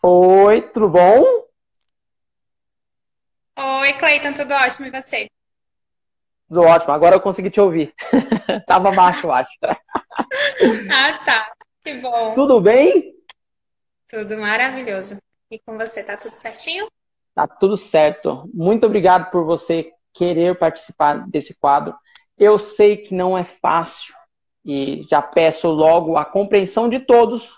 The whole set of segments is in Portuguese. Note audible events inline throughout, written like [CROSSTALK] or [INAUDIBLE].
Oi, tudo bom? Oi, Cleiton, tudo ótimo e você? Tudo ótimo, agora eu consegui te ouvir. [LAUGHS] Tava baixo, eu acho. [LAUGHS] Ah, tá. Que bom. Tudo bem? Tudo maravilhoso. E com você, tá tudo certinho? Tá tudo certo. Muito obrigado por você querer participar desse quadro. Eu sei que não é fácil e já peço logo a compreensão de todos,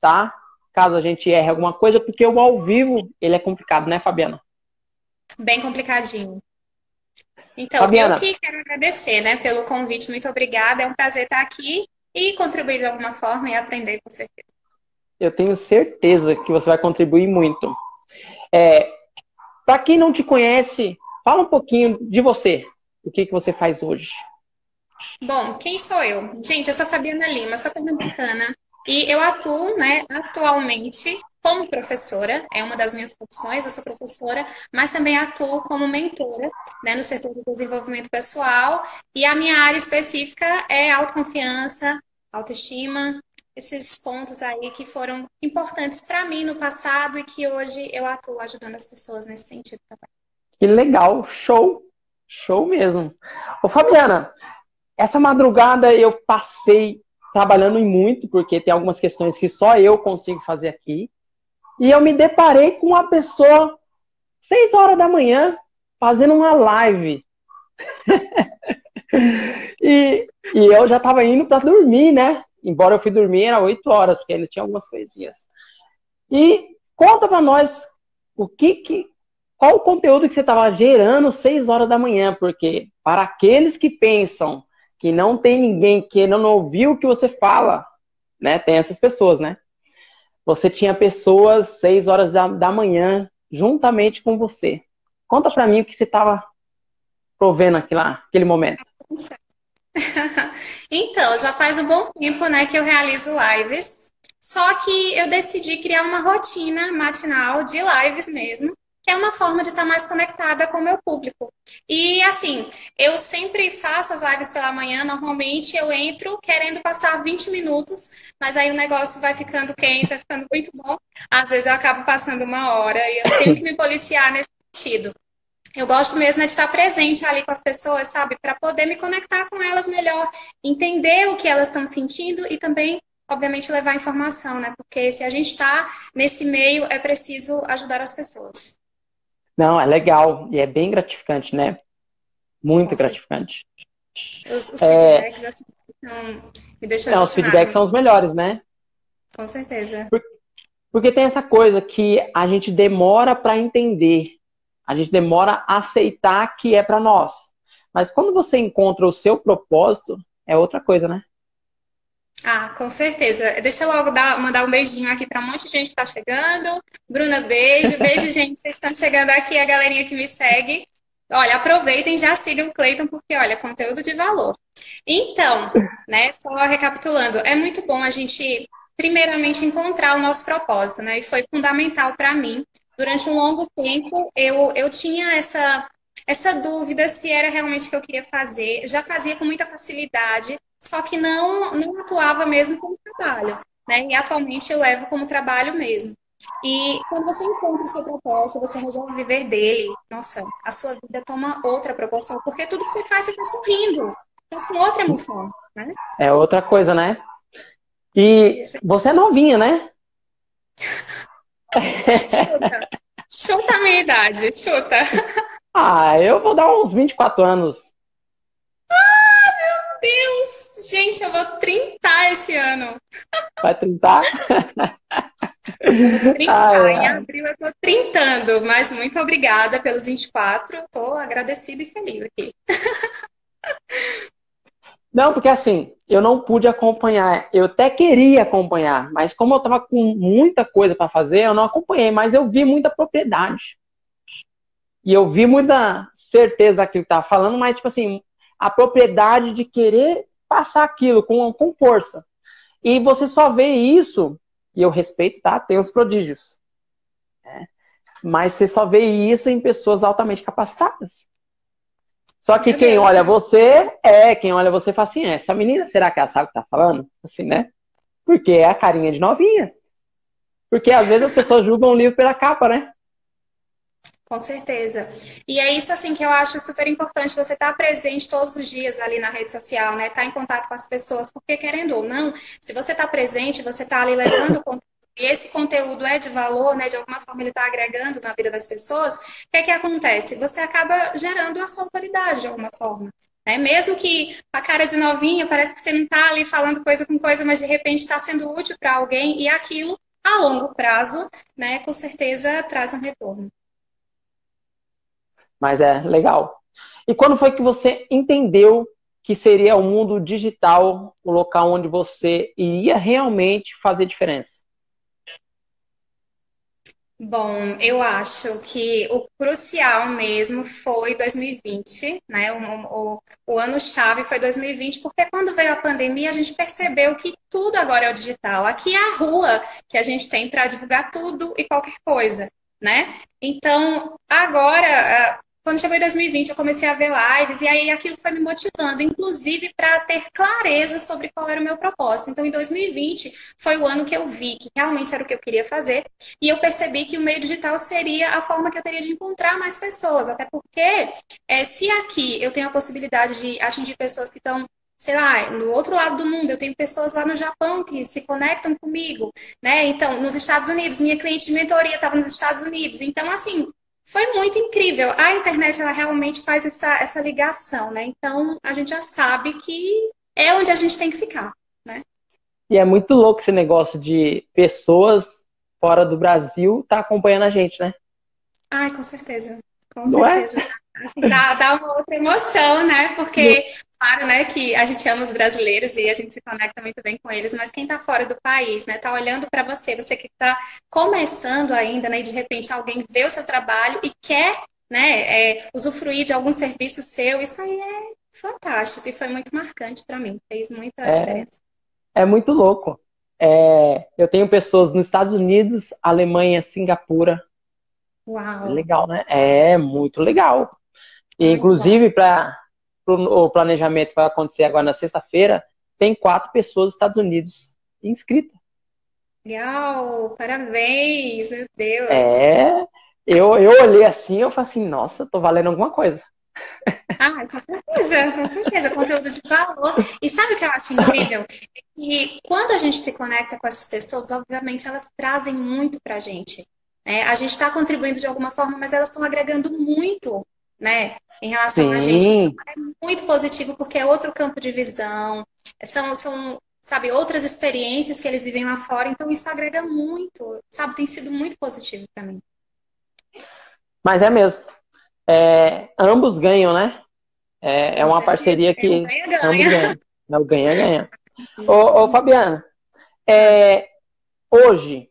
tá? Caso a gente erre alguma coisa, porque o ao vivo ele é complicado, né, Fabiana? Bem complicadinho. Então, Fabiana. eu que quero agradecer, né, pelo convite. Muito obrigada. É um prazer estar aqui e contribuir de alguma forma e aprender com certeza. Eu tenho certeza que você vai contribuir muito. É, Para quem não te conhece, fala um pouquinho de você. O que, que você faz hoje? Bom, quem sou eu? Gente, eu sou Fabiana Lima, sou pernambucana e eu atuo, né, atualmente como professora, é uma das minhas profissões, eu sou professora, mas também atuo como mentora, né, no setor do desenvolvimento pessoal e a minha área específica é autoconfiança, autoestima, esses pontos aí que foram importantes para mim no passado e que hoje eu atuo ajudando as pessoas nesse sentido também. Que legal, show, show mesmo. Ô Fabiana, essa madrugada eu passei trabalhando muito, porque tem algumas questões que só eu consigo fazer aqui. E eu me deparei com uma pessoa, seis horas da manhã, fazendo uma live. [LAUGHS] e, e eu já estava indo para dormir, né? Embora eu fui dormir, era oito horas, porque ainda tinha algumas coisinhas. E conta para nós o que, que qual o conteúdo que você estava gerando seis horas da manhã, porque para aqueles que pensam que não tem ninguém que não ouviu o que você fala, né? Tem essas pessoas, né? Você tinha pessoas seis horas da, da manhã juntamente com você. Conta para mim o que você estava provendo aqui lá, aquele momento. [LAUGHS] então, já faz um bom tempo, né, que eu realizo lives. Só que eu decidi criar uma rotina matinal de lives mesmo, que é uma forma de estar mais conectada com o meu público. E assim, eu sempre faço as lives pela manhã, normalmente eu entro querendo passar 20 minutos, mas aí o negócio vai ficando quente, vai ficando muito bom. Às vezes eu acabo passando uma hora e eu tenho que me policiar nesse sentido. Eu gosto mesmo de estar presente ali com as pessoas, sabe? Para poder me conectar com elas melhor, entender o que elas estão sentindo e também, obviamente, levar informação, né? Porque se a gente está nesse meio, é preciso ajudar as pessoas. Não, é legal e é bem gratificante, né? Muito Nossa. gratificante. Os, os é... feedbacks, assim, me deixam Não, os feedbacks são os melhores, né? Com certeza. Porque tem essa coisa que a gente demora para entender, a gente demora a aceitar que é para nós. Mas quando você encontra o seu propósito, é outra coisa, né? Ah, com certeza. Deixa eu logo dar, mandar um beijinho aqui para um monte de gente que está chegando. Bruna, beijo. Beijo, [LAUGHS] gente. Vocês estão chegando aqui, a galerinha que me segue. Olha, aproveitem, já sigam o Cleiton, porque, olha, conteúdo de valor. Então, né, só recapitulando, é muito bom a gente, primeiramente, encontrar o nosso propósito, né? E foi fundamental para mim. Durante um longo tempo, eu, eu tinha essa, essa dúvida se era realmente o que eu queria fazer. Já fazia com muita facilidade, só que não, não atuava mesmo como trabalho. Né? E atualmente eu levo como trabalho mesmo. E quando você encontra o seu propósito, você resolve viver dele, nossa, a sua vida toma outra proporção, porque tudo que você faz, você está sorrindo. Faz com outra emoção, né? É outra coisa, né? E você é novinha, né? chuta. Chuta a minha idade, chuta. Ah, eu vou dar uns 24 anos. Ah, meu Deus! Gente, eu vou trintar esse ano. Vai trintar? Trintar. Ai, em abril eu tô trintando, mas muito obrigada pelos 24. Tô agradecida e feliz aqui. Não, porque assim, eu não pude acompanhar. Eu até queria acompanhar, mas como eu tava com muita coisa para fazer, eu não acompanhei, mas eu vi muita propriedade. E eu vi muita certeza daquilo que tava falando, mas tipo assim, a propriedade de querer passar aquilo com, com força. E você só vê isso, e eu respeito, tá? Tem os prodígios. Né? Mas você só vê isso em pessoas altamente capacitadas. Só que quem olha você é, quem olha você fala assim, essa menina, será que ela sabe o que tá falando? Assim, né? Porque é a carinha de novinha. Porque às vezes as pessoas julgam o livro pela capa, né? Com certeza. E é isso assim que eu acho super importante você estar presente todos os dias ali na rede social, né? Estar em contato com as pessoas, porque querendo ou não, se você está presente, você está ali levando conteúdo e esse conteúdo é de valor, né? De alguma forma ele está agregando na vida das pessoas, o que é que acontece? Você acaba gerando a sua autoridade de alguma forma. Né? Mesmo que a cara de novinha, parece que você não está ali falando coisa com coisa, mas de repente está sendo útil para alguém e aquilo, a longo prazo, né, com certeza traz um retorno. Mas é legal. E quando foi que você entendeu que seria o mundo digital o local onde você iria realmente fazer diferença? Bom, eu acho que o crucial mesmo foi 2020, né? O, o, o ano-chave foi 2020, porque quando veio a pandemia, a gente percebeu que tudo agora é o digital. Aqui é a rua que a gente tem para divulgar tudo e qualquer coisa, né? Então, agora quando chegou em 2020, eu comecei a ver lives e aí aquilo foi me motivando, inclusive para ter clareza sobre qual era o meu propósito. Então, em 2020 foi o ano que eu vi que realmente era o que eu queria fazer e eu percebi que o meio digital seria a forma que eu teria de encontrar mais pessoas, até porque é, se aqui eu tenho a possibilidade de atingir pessoas que estão sei lá, no outro lado do mundo, eu tenho pessoas lá no Japão que se conectam comigo, né? Então, nos Estados Unidos, minha cliente de mentoria estava nos Estados Unidos. Então, assim, foi muito incrível. A internet ela realmente faz essa, essa ligação, né? Então a gente já sabe que é onde a gente tem que ficar, né? E é muito louco esse negócio de pessoas fora do Brasil tá acompanhando a gente, né? Ai, com certeza. Com Não é? certeza. É? Assim, dá, dá uma outra emoção, né? Porque, claro, né, que a gente ama os brasileiros e a gente se conecta muito bem com eles, mas quem está fora do país, né, tá olhando para você, você que está começando ainda, né, e de repente alguém vê o seu trabalho e quer, né, é, usufruir de algum serviço seu, isso aí é fantástico e foi muito marcante para mim, fez muita é, diferença. É muito louco. É, eu tenho pessoas nos Estados Unidos, Alemanha, Singapura. Uau! Legal, né? É muito legal. E, inclusive, para o planejamento que vai acontecer agora na sexta-feira, tem quatro pessoas dos Estados Unidos inscritas. Legal! Parabéns! Meu Deus! É, eu, eu olhei assim eu falei assim, nossa, tô valendo alguma coisa. Ah, com certeza, com certeza, conteúdo de valor. E sabe o que eu acho incrível? É que quando a gente se conecta com essas pessoas, obviamente elas trazem muito pra gente. Né? A gente está contribuindo de alguma forma, mas elas estão agregando muito, né? Em relação Sim. a gente. É muito positivo porque é outro campo de visão, são, são, sabe, outras experiências que eles vivem lá fora, então isso agrega muito, sabe, tem sido muito positivo para mim. Mas é mesmo. É, ambos ganham, né? É, é uma parceria que ganha, ganha. ambos ganham. Não, ganha, ganha. [LAUGHS] ô, ô, Fabiana, é, hoje,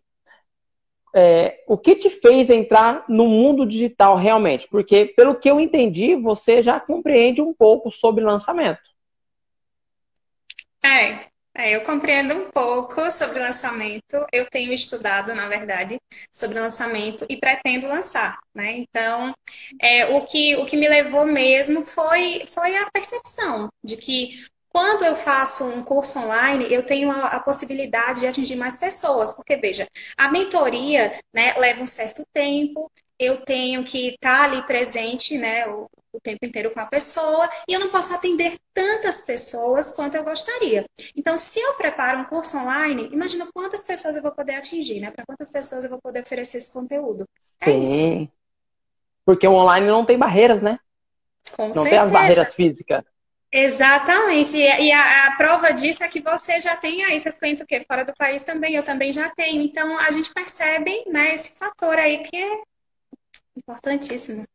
é, o que te fez entrar no mundo digital realmente? Porque, pelo que eu entendi, você já compreende um pouco sobre lançamento. É, é, eu compreendo um pouco sobre lançamento. Eu tenho estudado, na verdade, sobre lançamento e pretendo lançar, né? Então, é, o, que, o que me levou mesmo foi, foi a percepção de que quando eu faço um curso online, eu tenho a, a, possibilidade de atingir mais pessoas, porque veja, a mentoria né, leva um certo tempo, eu tenho que estar tá ali presente né, o, o, tempo inteiro com a pessoa, e eu não posso atender tantas pessoas quanto eu gostaria. Então, se eu preparo um curso online, imagina quantas pessoas eu vou poder atingir, né? Para quantas pessoas eu vou poder oferecer esse conteúdo. É Sim. Isso. Porque o online não tem barreiras, né? Com não certeza. tem as barreiras físicas. Exatamente. E a, a, prova disso é que você já tem aí seus clientes o quê? Fora do país também, eu também já tenho. Então a gente percebe né, esse fator aí que é importantíssimo.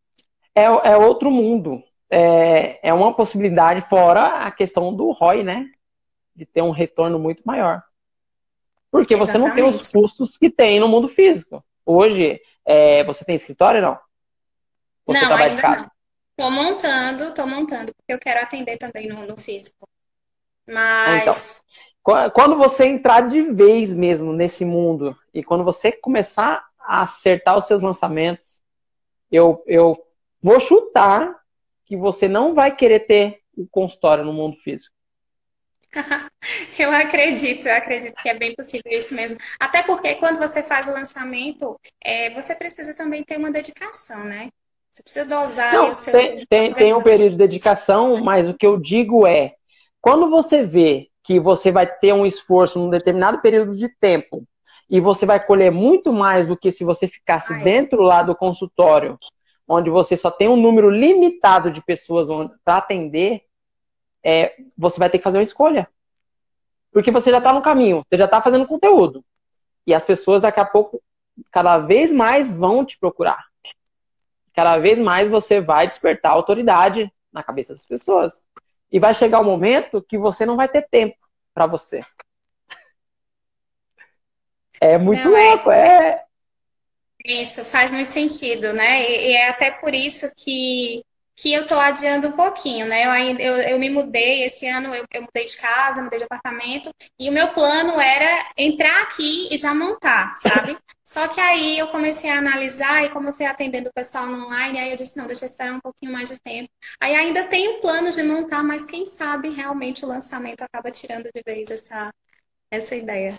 É, é outro mundo. É, é uma possibilidade fora a questão do ROI, né? De ter um retorno muito maior. Porque você Exatamente. não tem os custos que tem no mundo físico. Hoje, é, você tem escritório não? Você não, ainda não. Tô montando, tô montando, porque eu quero atender também no, no físico. Mas. Então, quando você entrar de vez mesmo nesse mundo e quando você começar a acertar os seus lançamentos, eu, eu vou chutar que você não vai querer ter o consultório no mundo físico. [LAUGHS] Eu acredito, eu acredito que é bem possível isso mesmo. Até porque quando você faz o lançamento, é, você precisa também ter uma dedicação, né? Você precisa dosar Não, o seu. Tem, tem, tem um período de dedicação, mas o que eu digo é: quando você vê que você vai ter um esforço num determinado período de tempo e você vai colher muito mais do que se você ficasse Ai. dentro lá do consultório, onde você só tem um número limitado de pessoas para atender, é, você vai ter que fazer uma escolha. Porque você já está no caminho, você já está fazendo conteúdo. E as pessoas daqui a pouco, cada vez mais vão te procurar. Cada vez mais você vai despertar autoridade na cabeça das pessoas. E vai chegar o um momento que você não vai ter tempo para você. É muito não, é louco, é... é. Isso faz muito sentido, né? E, e é até por isso que que eu estou adiando um pouquinho, né? Eu, ainda, eu, eu me mudei esse ano, eu, eu, mudei de casa, mudei de apartamento, e o meu plano era entrar aqui e já montar, sabe? [LAUGHS] Só que aí eu comecei a analisar, e como eu fui atendendo o pessoal online, aí eu disse, não, deixa eu esperar um pouquinho mais de tempo. Aí ainda tenho planos de montar, mas quem sabe realmente o lançamento acaba tirando de vez essa, essa ideia.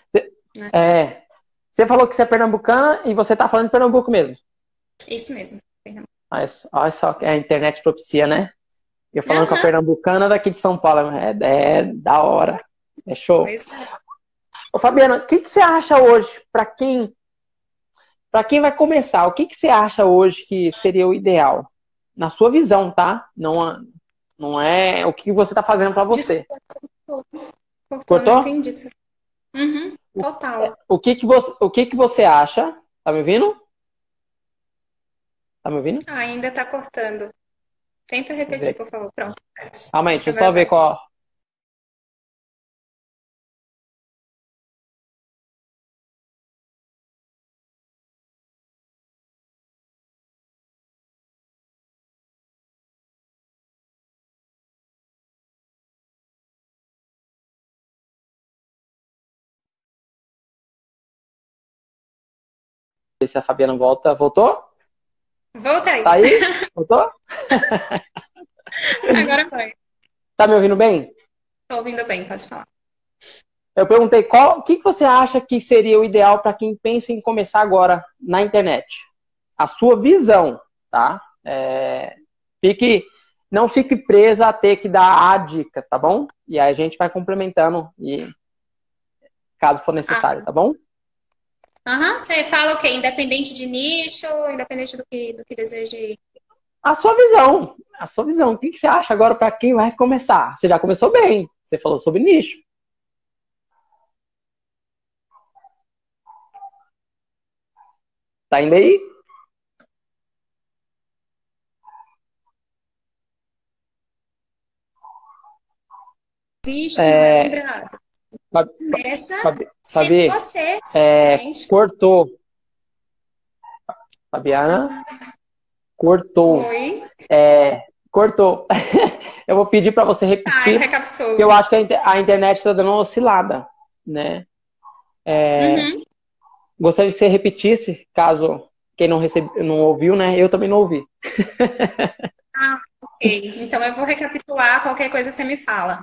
Né? É. Você falou que você é pernambucana e você está falando de Pernambuco mesmo. Isso mesmo. Olha só que a internet propicia, né? Eu falando uhum. com a pernambucana daqui de São Paulo. É, é da hora. É show. É. Ô, Fabiana, o que, que você acha hoje para quem para quem vai começar? O que, que você acha hoje que seria o ideal? Na sua visão, tá? Não, não é o que você está fazendo para você. Cortou? Cortou? entendi. Uhum, total. O que que você, o que que você acha? Tá me ouvindo? Tá me ouvindo? Ah, ainda tá cortando. Tenta repetir, por favor. Pronto. Calma aí, deixa eu só ver qual. se a Fabiana volta. Voltou? Voltei. Tá aí? [LAUGHS] Voltou? Agora foi. Tá me ouvindo bem? Tô ouvindo bem, pode falar. Eu perguntei qual, o que, que você acha que seria o ideal para quem pensa em começar agora na internet? A sua visão, tá? É, fique, não fique presa a ter que dar a dica, tá bom? E aí a gente vai complementando e caso for necessário, ah. tá bom? Aham, você fala o quê? Independente de nicho, independente do que, do que deseje. A sua visão. A sua visão. O que, que você acha agora para quem vai começar? Você já começou bem. Você falou sobre nicho. Tá indo aí? Visto, é... lembrado. Começa Fabi, Fabi, você. É, cortou. Fabiana, cortou. Oi. É, cortou. [LAUGHS] eu vou pedir para você repetir. Ai, eu acho que a internet está dando uma oscilada, né? É, uhum. Gostaria que você repetisse, caso quem não, recebe, não ouviu, né? Eu também não ouvi. ah, ok. Então eu vou recapitular, qualquer coisa você me fala.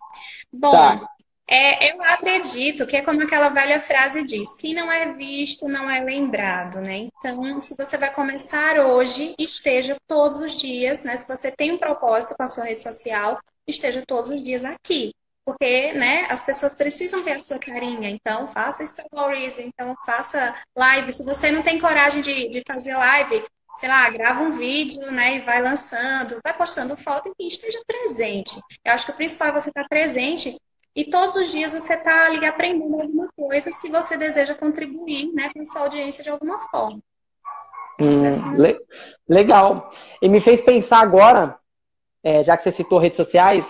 Bom, tá. É, eu acredito que é como aquela velha frase diz: quem não é visto não é lembrado, né? Então, se você vai começar hoje, esteja todos os dias, né? Se você tem um propósito com a sua rede social, esteja todos os dias aqui. Porque, né, as pessoas precisam ver a sua carinha. Então, faça stories, então faça live. Se você não tem coragem de, de fazer live, sei lá, grava um vídeo, né, e vai lançando, vai postando foto, enfim, esteja presente. Eu acho que o principal é você estar presente e todos os dias você está ali aprendendo alguma coisa se você deseja contribuir né, com a sua audiência de alguma forma. Hum, le legal. E me fez pensar agora, é, já que você citou redes sociais,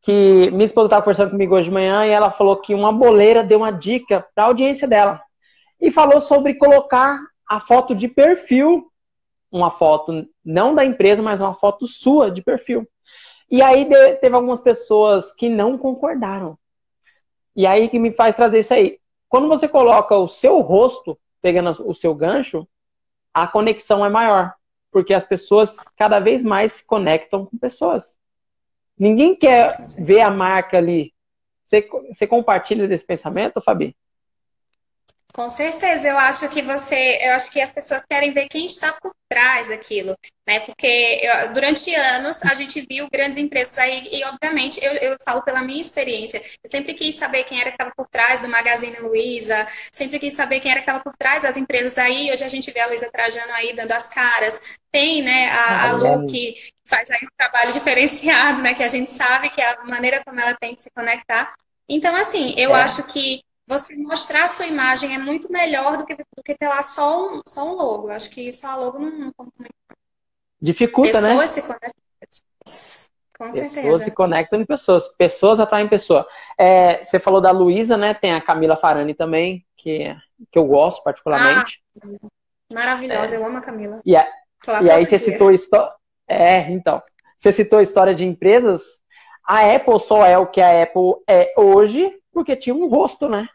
que minha esposa estava conversando comigo hoje de manhã e ela falou que uma boleira deu uma dica para a audiência dela. E falou sobre colocar a foto de perfil, uma foto não da empresa, mas uma foto sua de perfil. E aí teve algumas pessoas que não concordaram. E aí que me faz trazer isso aí. Quando você coloca o seu rosto pegando o seu gancho, a conexão é maior. Porque as pessoas cada vez mais se conectam com pessoas. Ninguém quer ver a marca ali Você, você compartilha desse pensamento, Fabi? Com certeza, eu acho que você, eu acho que as pessoas querem ver quem está por trás daquilo, né? Porque eu, durante anos a gente viu grandes empresas aí, e obviamente eu, eu falo pela minha experiência, eu sempre quis saber quem era que estava por trás do Magazine Luiza, sempre quis saber quem era que estava por trás das empresas aí, hoje a gente vê a Luiza Trajano aí dando as caras, tem, né, a, a Lu que faz aí um trabalho [LAUGHS] diferenciado, né, que a gente sabe que é a maneira como ela tem de se conectar. Então, assim, eu é. acho que você mostrar a sua imagem é muito melhor do que, do que ter lá só um, só um logo. Acho que só a logo não, não Dificulta, pessoas né? Pessoas se conectam. Com pessoas certeza. se conectam em pessoas. Pessoas atraem pessoa. É, você falou da Luísa, né? Tem a Camila Farani também, que, que eu gosto particularmente. Ah, maravilhosa, é. eu amo a Camila. E, a, e aí você dia. citou história. É, então. Você citou a história de empresas. A Apple só é o que a Apple é hoje porque tinha um rosto, né?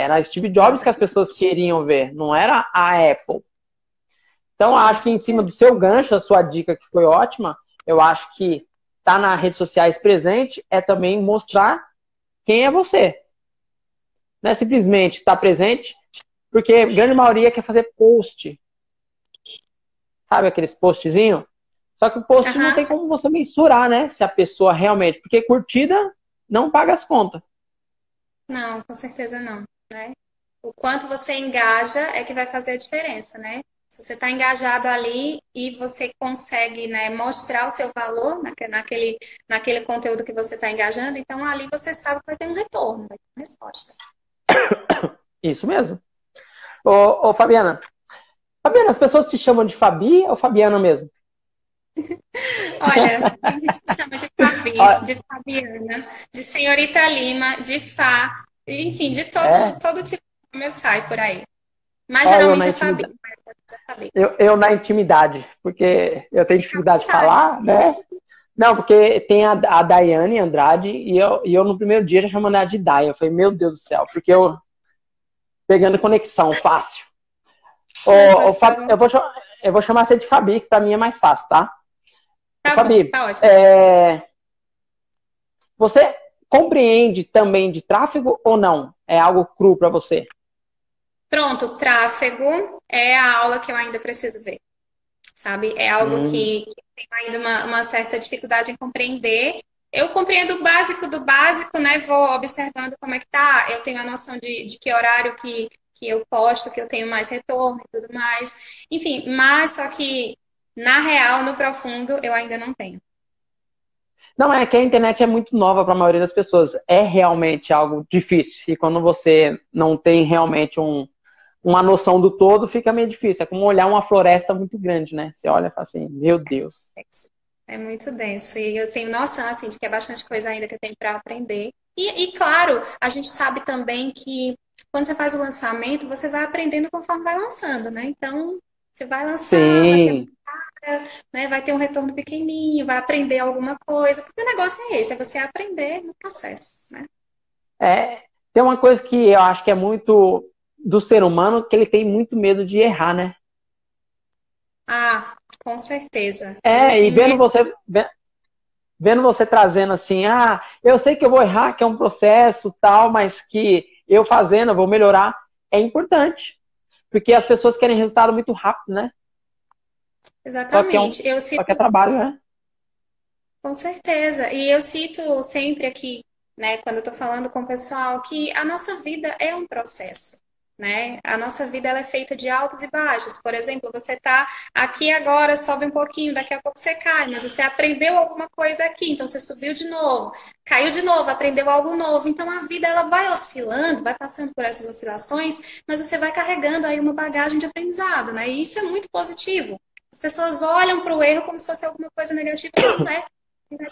Era Steve Jobs que as pessoas queriam ver, não era a Apple. Então, acho que em cima do seu gancho, a sua dica que foi ótima, eu acho que tá nas redes sociais presente é também mostrar quem é você. Não é simplesmente estar tá presente, porque a grande maioria quer fazer post. Sabe aqueles postzinhos? Só que o post uhum. não tem como você mensurar, né? Se a pessoa realmente. Porque curtida não paga as contas. Não, com certeza não né? O quanto você engaja é que vai fazer a diferença, né? Se você está engajado ali e você consegue né, mostrar o seu valor naquele, naquele conteúdo que você está engajando, então ali você sabe que vai ter um retorno, vai ter uma resposta. [COUGHS] Isso mesmo. Ô, ô, Fabiana, Fabiana, as pessoas te chamam de Fabi ou Fabiana mesmo? [LAUGHS] Olha, [LAUGHS] a gente chama de Fabi, de Fabiana, de Senhorita Lima, de Fá, enfim, de todo, é. todo tipo de nome sai por aí. Mas geralmente é Fabi. Eu, eu na intimidade, porque eu tenho dificuldade de falar, né? Não, porque tem a, a Daiane Andrade e eu, e eu no primeiro dia já chamando ela de Dai. Eu falei, meu Deus do céu, porque eu pegando conexão fácil. Ô, ô, eu, vou, eu vou chamar você de Fabi, que pra mim é mais fácil, tá? Tá Fabi, tá ótimo. É... Você compreende também de tráfego ou não? É algo cru para você? Pronto, tráfego é a aula que eu ainda preciso ver. Sabe? É algo hum. que tenho ainda uma, uma certa dificuldade em compreender. Eu compreendo o básico do básico, né? Vou observando como é que tá. Eu tenho a noção de, de que horário que, que eu posto, que eu tenho mais retorno e tudo mais. Enfim, mas só que na real, no profundo, eu ainda não tenho. Não, é que a internet é muito nova para a maioria das pessoas. É realmente algo difícil. E quando você não tem realmente um, uma noção do todo, fica meio difícil. É como olhar uma floresta muito grande, né? Você olha e fala assim, meu Deus. É muito denso. E eu tenho noção, assim, de que é bastante coisa ainda que eu tenho para aprender. E, e, claro, a gente sabe também que quando você faz o lançamento, você vai aprendendo conforme vai lançando, né? Então, você vai vai né, vai ter um retorno pequenininho, vai aprender alguma coisa, porque o negócio é esse, é você aprender no processo, né? É, tem uma coisa que eu acho que é muito do ser humano, que ele tem muito medo de errar, né? Ah, com certeza. É, e vendo você, vendo você trazendo assim, ah, eu sei que eu vou errar, que é um processo tal, mas que eu fazendo, eu vou melhorar, é importante. Porque as pessoas querem resultado muito rápido, né? Exatamente. Só que é, um, eu cito... só que é trabalho, né? Com certeza. E eu cito sempre aqui, né, quando eu estou falando com o pessoal, que a nossa vida é um processo. Né? A nossa vida ela é feita de altos e baixos. Por exemplo, você está aqui agora, sobe um pouquinho, daqui a pouco você cai, mas você aprendeu alguma coisa aqui, então você subiu de novo, caiu de novo, aprendeu algo novo. Então a vida ela vai oscilando, vai passando por essas oscilações, mas você vai carregando aí uma bagagem de aprendizado, né? E isso é muito positivo. As pessoas olham para o erro como se fosse alguma coisa negativa, mas não é.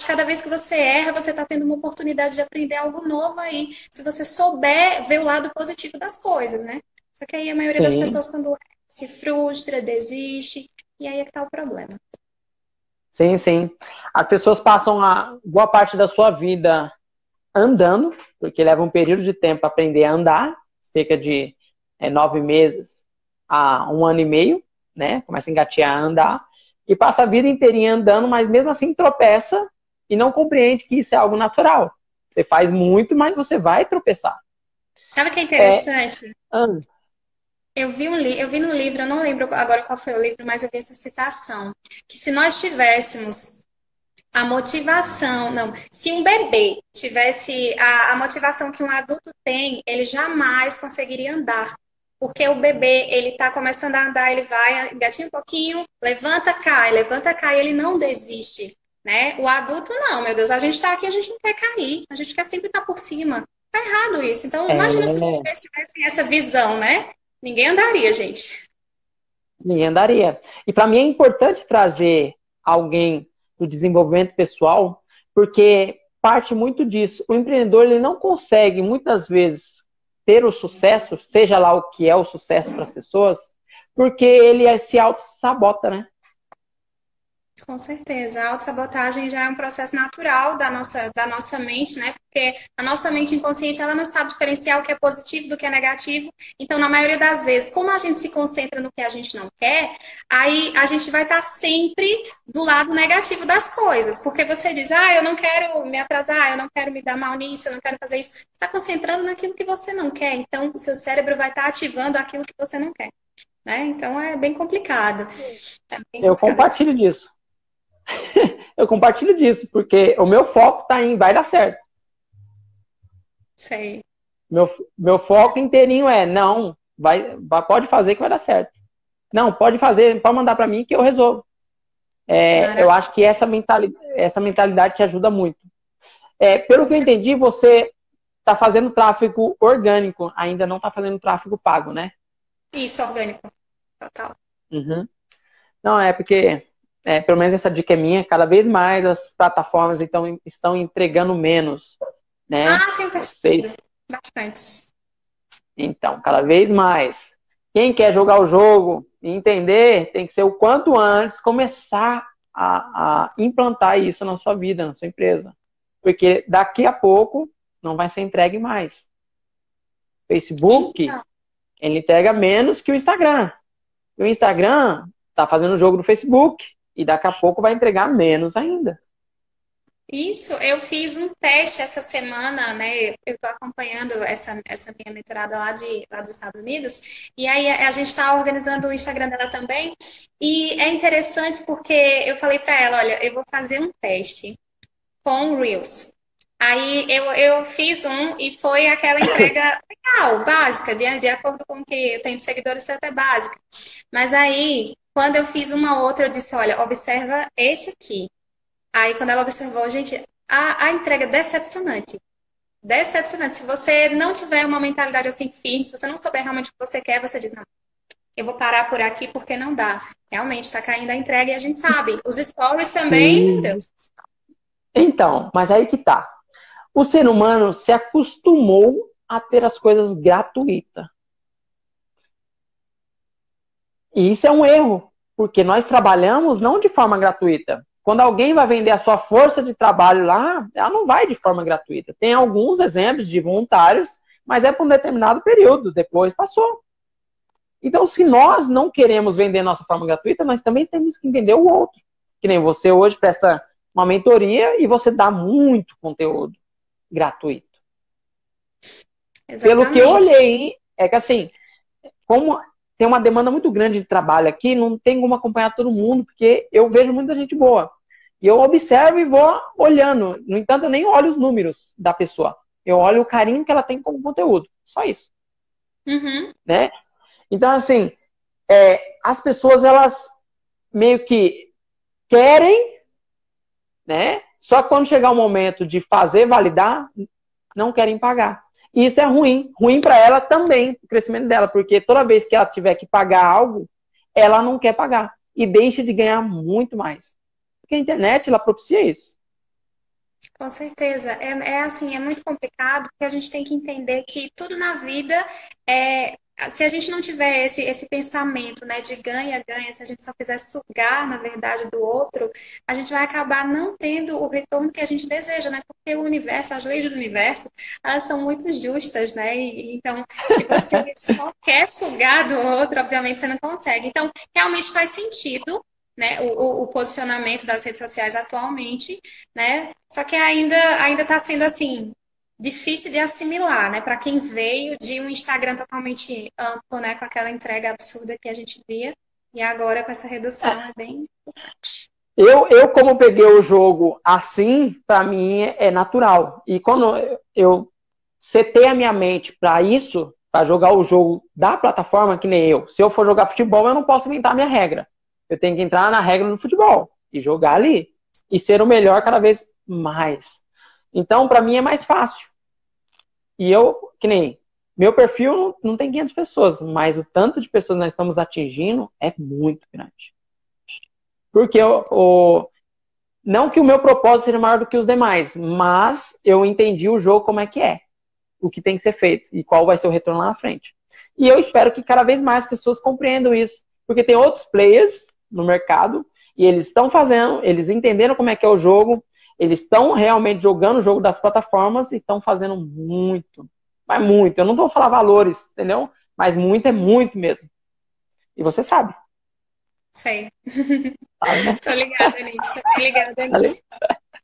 Cada vez que você erra, você está tendo uma oportunidade de aprender algo novo aí. Se você souber ver o lado positivo das coisas, né? Só que aí a maioria Sim. das pessoas, quando se frustra, desiste, e aí é que está o problema. Sim, sim. As pessoas passam a boa parte da sua vida andando, porque leva um período de tempo para aprender a andar, cerca de é, nove meses a um ano e meio né? Começa a engatear, a andar, e passa a vida inteirinha andando, mas mesmo assim tropeça e não compreende que isso é algo natural. Você faz muito, mas você vai tropeçar. Sabe o que é interessante? É... Ah. Eu vi, um li... eu vi no livro, eu não lembro agora qual foi o livro, mas eu vi essa citação. Que se nós tivéssemos a motivação, não, se um bebê tivesse a, a motivação que um adulto tem, ele jamais conseguiria andar. Porque o bebê, ele tá começando a andar, ele vai, engatinha um pouquinho, levanta, cai, levanta, cai, ele não desiste, né? O adulto não, meu Deus, a gente tá aqui, a gente não quer cair, a gente quer sempre estar tá por cima. Tá errado isso. Então, é, imagina se os bebês tivessem essa visão, né? Ninguém andaria, gente. Ninguém andaria. E para mim é importante trazer alguém do desenvolvimento pessoal, porque parte muito disso. O empreendedor ele não consegue muitas vezes ter o sucesso, seja lá o que é o sucesso para as pessoas, porque ele se auto-sabota, né? Com certeza. A autossabotagem já é um processo natural da nossa, da nossa mente, né? Porque a nossa mente inconsciente, ela não sabe diferenciar o que é positivo do que é negativo. Então, na maioria das vezes, como a gente se concentra no que a gente não quer, aí a gente vai estar sempre do lado negativo das coisas. Porque você diz, ah, eu não quero me atrasar, eu não quero me dar mal nisso, eu não quero fazer isso. Você está concentrando naquilo que você não quer. Então, o seu cérebro vai estar ativando aquilo que você não quer. Né? Então, é bem complicado. É bem complicado. Eu compartilho disso. Eu compartilho disso, porque o meu foco tá em vai dar certo. Sei. Meu, meu foco inteirinho é, não, vai, pode fazer que vai dar certo. Não, pode fazer, pode mandar para mim que eu resolvo. É, eu acho que essa mentalidade, essa mentalidade te ajuda muito. É, pelo que eu entendi, você está fazendo tráfego orgânico, ainda não está fazendo tráfego pago, né? Isso, orgânico. Total. Uhum. Não, é porque é, pelo menos essa dica é minha, cada vez mais as plataformas então, estão entregando menos. Né? Ah, tem percebido. Bastante. Então, cada vez mais. Quem quer jogar o jogo e entender, tem que ser o quanto antes começar a, a implantar isso na sua vida, na sua empresa. Porque daqui a pouco não vai ser entregue mais. Facebook, então. ele entrega menos que o Instagram. o Instagram está fazendo o jogo do Facebook, e daqui a pouco vai entregar menos ainda. Isso, eu fiz um teste essa semana, né? Eu estou acompanhando essa, essa minha mentorada lá, de, lá dos Estados Unidos, e aí a, a gente está organizando o Instagram dela também. E é interessante porque eu falei para ela: olha, eu vou fazer um teste com Reels. Aí eu, eu fiz um e foi aquela entrega legal, básica, de, de acordo com o que eu tenho de seguidores, até básica. Mas aí quando eu fiz uma outra, eu disse, olha, observa esse aqui. Aí, quando ela observou, gente, a, a entrega é decepcionante. Decepcionante. Se você não tiver uma mentalidade assim firme, se você não souber realmente o que você quer, você diz, não, eu vou parar por aqui porque não dá. Realmente está caindo a entrega e a gente sabe. Os stories também, Deus. Então, mas aí que tá. O ser humano se acostumou a ter as coisas gratuitas. E isso é um erro, porque nós trabalhamos não de forma gratuita. Quando alguém vai vender a sua força de trabalho lá, ela não vai de forma gratuita. Tem alguns exemplos de voluntários, mas é por um determinado período, depois passou. Então, se nós não queremos vender nossa forma gratuita, nós também temos que entender o outro. Que nem você hoje presta uma mentoria e você dá muito conteúdo gratuito. Exatamente. Pelo que eu olhei, é que assim, como tem uma demanda muito grande de trabalho aqui, não tem como acompanhar todo mundo, porque eu vejo muita gente boa. E eu observo e vou olhando. No entanto, eu nem olho os números da pessoa. Eu olho o carinho que ela tem como conteúdo. Só isso. Uhum. Né? Então, assim, é, as pessoas, elas meio que querem, né? Só que quando chegar o momento de fazer validar, não querem pagar. E isso é ruim, ruim para ela também, o crescimento dela, porque toda vez que ela tiver que pagar algo, ela não quer pagar e deixa de ganhar muito mais. Porque a internet, ela propicia isso. Com certeza. É, é assim, é muito complicado, porque a gente tem que entender que tudo na vida é, se a gente não tiver esse, esse pensamento né, de ganha-ganha, se a gente só quiser sugar, na verdade, do outro, a gente vai acabar não tendo o retorno que a gente deseja, né? Porque o universo, as leis do universo, elas são muito justas, né? E, então, se você [LAUGHS] só quer sugar do outro, obviamente você não consegue. Então, realmente faz sentido né, o, o, posicionamento das redes sociais atualmente, né? Só que ainda ainda está sendo assim difícil de assimilar, né? Para quem veio de um Instagram totalmente amplo, né? Com aquela entrega absurda que a gente via. E agora com essa redução é, é bem interessante. Eu, eu, como peguei o jogo assim, para mim é natural. E quando eu setei a minha mente para isso, para jogar o jogo da plataforma, que nem eu. Se eu for jogar futebol, eu não posso inventar a minha regra. Eu tenho que entrar na regra do futebol e jogar ali. E ser o melhor cada vez mais. Então, para mim é mais fácil. E eu, que nem, meu perfil não, não tem 500 pessoas, mas o tanto de pessoas que nós estamos atingindo é muito grande. Porque o, o, não que o meu propósito seja maior do que os demais, mas eu entendi o jogo como é que é, o que tem que ser feito e qual vai ser o retorno lá na frente. E eu espero que cada vez mais pessoas compreendam isso, porque tem outros players no mercado e eles estão fazendo, eles entenderam como é que é o jogo, eles estão realmente jogando o jogo das plataformas e estão fazendo muito, mas muito. Eu não vou falar valores, entendeu? Mas muito é muito mesmo. E você sabe. Sei. [LAUGHS] tô ligada nisso, tô ligada nisso.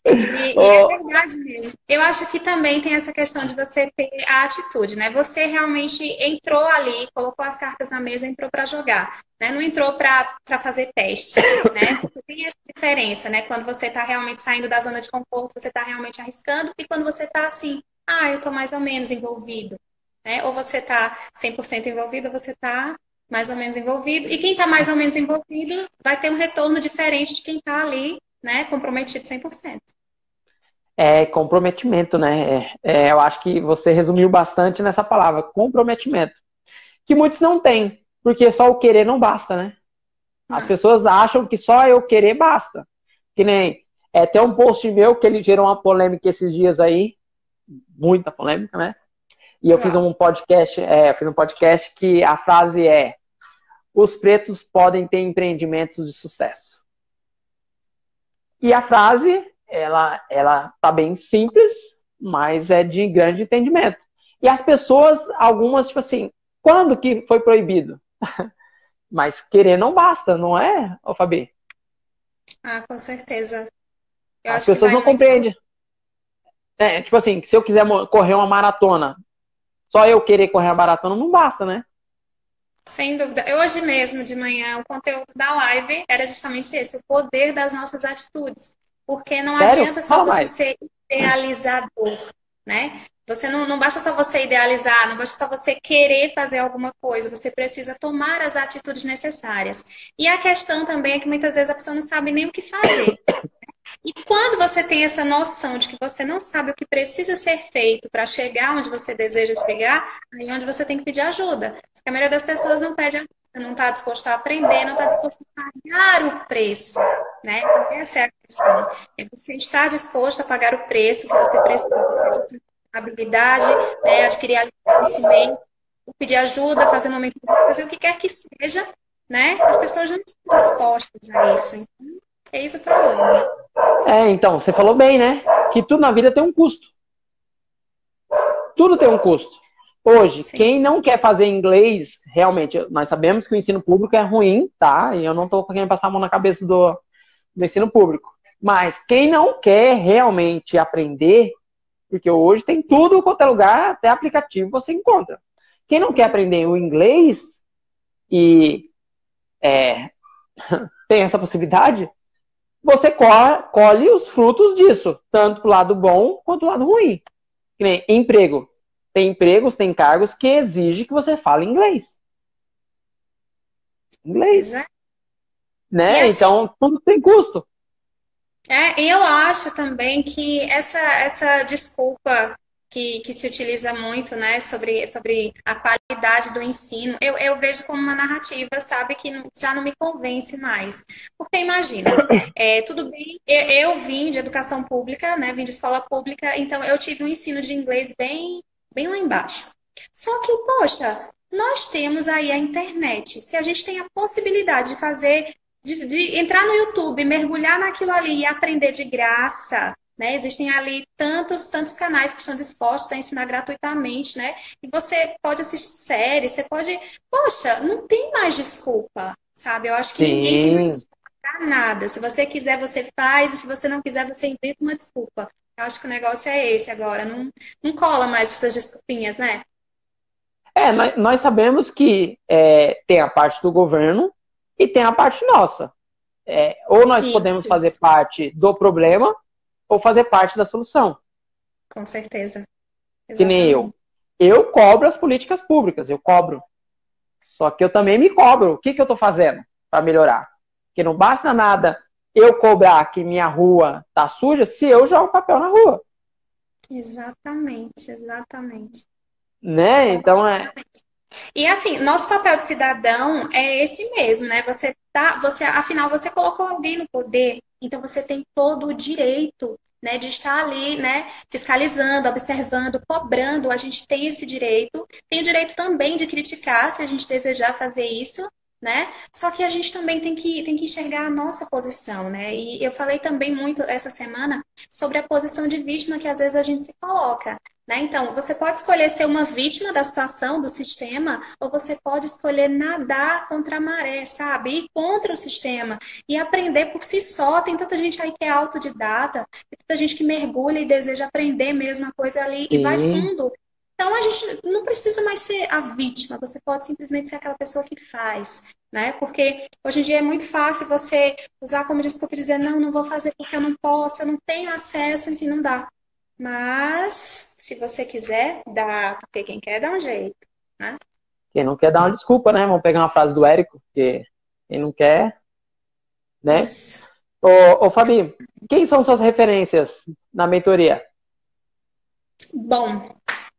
E, e, é verdade mesmo. Eu acho que também tem essa questão de você ter a atitude, né? Você realmente entrou ali, colocou as cartas na mesa, entrou para jogar, né? Não entrou para fazer teste, né? Tem a diferença, né? Quando você está realmente saindo da zona de conforto, você está realmente arriscando, e quando você está assim, ah, eu estou mais ou menos envolvido, né? Ou você está 100% envolvido, ou você está mais ou menos envolvido. E quem está mais ou menos envolvido vai ter um retorno diferente de quem está ali, né, comprometido 100%. É comprometimento, né? É, é, eu acho que você resumiu bastante nessa palavra, comprometimento. Que muitos não têm, porque só o querer não basta, né? As não. pessoas acham que só eu querer basta. Que nem é, tem um post meu que ele gerou uma polêmica esses dias aí, muita polêmica, né? E eu fiz um podcast, é, fiz um podcast que a frase é: os pretos podem ter empreendimentos de sucesso. E a frase, ela, ela tá bem simples, mas é de grande entendimento. E as pessoas, algumas, tipo assim, quando que foi proibido? [LAUGHS] mas querer não basta, não é, ô Fabi? Ah, com certeza. Eu as pessoas não compreendem. É, tipo assim, se eu quiser correr uma maratona, só eu querer correr a maratona não basta, né? Sem dúvida. Hoje mesmo, de manhã, o conteúdo da live era justamente esse, o poder das nossas atitudes. Porque não Sério? adianta só Fala você mais. ser idealizador, né? Você não, não basta só você idealizar, não basta só você querer fazer alguma coisa, você precisa tomar as atitudes necessárias. E a questão também é que muitas vezes a pessoa não sabe nem o que fazer. E quando você tem essa noção de que você não sabe o que precisa ser feito para chegar onde você deseja chegar, aí é onde você tem que pedir ajuda. Porque a maioria das pessoas não pede não está disposto a aprender, não está disposto a pagar o preço. Né? Essa é a questão. É você estar disposto a pagar o preço que você precisa, seja habilidade, né? adquirir conhecimento, pedir ajuda, fazer um momento, fazer o que quer que seja, né? As pessoas não estão dispostas a isso. Então, é isso o problema. É, então, você falou bem, né? Que tudo na vida tem um custo. Tudo tem um custo. Hoje, Sim. quem não quer fazer inglês, realmente, nós sabemos que o ensino público é ruim, tá? E eu não estou querendo passar a mão na cabeça do, do ensino público. Mas quem não quer realmente aprender, porque hoje tem tudo quanto é lugar, até aplicativo você encontra. Quem não quer aprender o inglês e é, [LAUGHS] tem essa possibilidade, você colhe os frutos disso, tanto pro lado bom quanto pro lado ruim. Que nem emprego. Tem empregos, tem cargos que exigem que você fale inglês. Inglês. É. Né? Assim, então, tudo tem custo. É, e eu acho também que essa, essa desculpa que, que se utiliza muito, né, sobre, sobre a qualidade do ensino, eu, eu vejo como uma narrativa, sabe, que já não me convence mais. Porque imagina, [COUGHS] é, tudo bem, eu, eu vim de educação pública, né, vim de escola pública, então eu tive um ensino de inglês bem, bem lá embaixo. Só que, poxa, nós temos aí a internet. Se a gente tem a possibilidade de fazer, de, de entrar no YouTube, mergulhar naquilo ali e aprender de graça, né? Existem ali tantos, tantos canais que estão dispostos a ensinar gratuitamente, né? E você pode assistir séries, você pode. Poxa, não tem mais desculpa, sabe? Eu acho que Sim. ninguém tem mais desculpa pra nada. Se você quiser, você faz, e se você não quiser, você inventa uma desculpa. Eu acho que o negócio é esse agora. Não, não cola mais essas desculpinhas, né? É, nós, nós sabemos que é, tem a parte do governo e tem a parte nossa. É, ou nós isso, podemos fazer parte do problema ou fazer parte da solução. Com certeza. Exatamente. Que nem eu. Eu cobro as políticas públicas, eu cobro. Só que eu também me cobro. O que, que eu estou fazendo para melhorar? Porque não basta nada eu cobrar que minha rua tá suja se eu jogo papel na rua. Exatamente, exatamente. Né? Então é. E assim, nosso papel de cidadão é esse mesmo, né? Você tá, você, afinal, você colocou alguém no poder, então você tem todo o direito, né, de estar ali, né, fiscalizando, observando, cobrando. A gente tem esse direito. Tem o direito também de criticar, se a gente desejar fazer isso, né? Só que a gente também tem que, tem que enxergar a nossa posição, né? E eu falei também muito essa semana sobre a posição de vítima que às vezes a gente se coloca. Né? Então, você pode escolher ser uma vítima da situação, do sistema, ou você pode escolher nadar contra a maré, sabe? Ir contra o sistema e aprender por si só. Tem tanta gente aí que é autodidata, tem tanta gente que mergulha e deseja aprender mesmo a coisa ali Sim. e vai fundo. Então a gente não precisa mais ser a vítima, você pode simplesmente ser aquela pessoa que faz, né? Porque hoje em dia é muito fácil você usar como desculpa e dizer, não, não vou fazer porque eu não posso, eu não tenho acesso, enfim, não dá. Mas se você quiser, dá, porque quem quer dá um jeito, né? Quem não quer dá uma desculpa, né? Vamos pegar uma frase do Érico, porque quem não quer, né? Isso. Ô, ô Fabi, quem são suas referências na mentoria? Bom,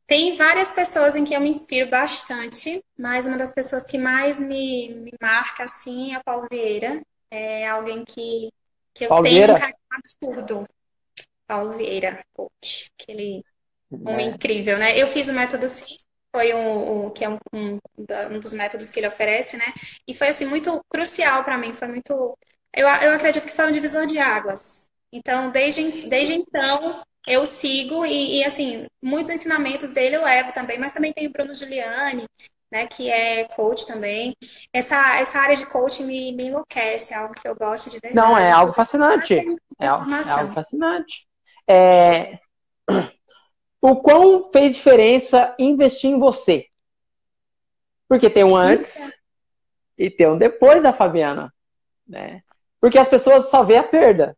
tem várias pessoas em que eu me inspiro bastante, mas uma das pessoas que mais me, me marca, assim, é a Paulo Vieira. É alguém que, que eu Paulo tenho Vieira. um carinho absurdo. Paulo Vieira, coach. Aquele é. homem incrível, né? Eu fiz o método CIS, foi um, um que é um, um, um, dos métodos que ele oferece, né? E foi, assim, muito crucial para mim. Foi muito... Eu, eu acredito que foi um divisor de águas. Então, desde, desde então, eu sigo e, e, assim, muitos ensinamentos dele eu levo também, mas também tem o Bruno Giuliani, né, que é coach também. Essa, essa área de coaching me, me enlouquece, é algo que eu gosto de verdade. Não, é algo fascinante. É, é algo fascinante. É... O quão fez diferença investir em você? Porque tem um antes e tem um depois da Fabiana, né? Porque as pessoas só vê a perda.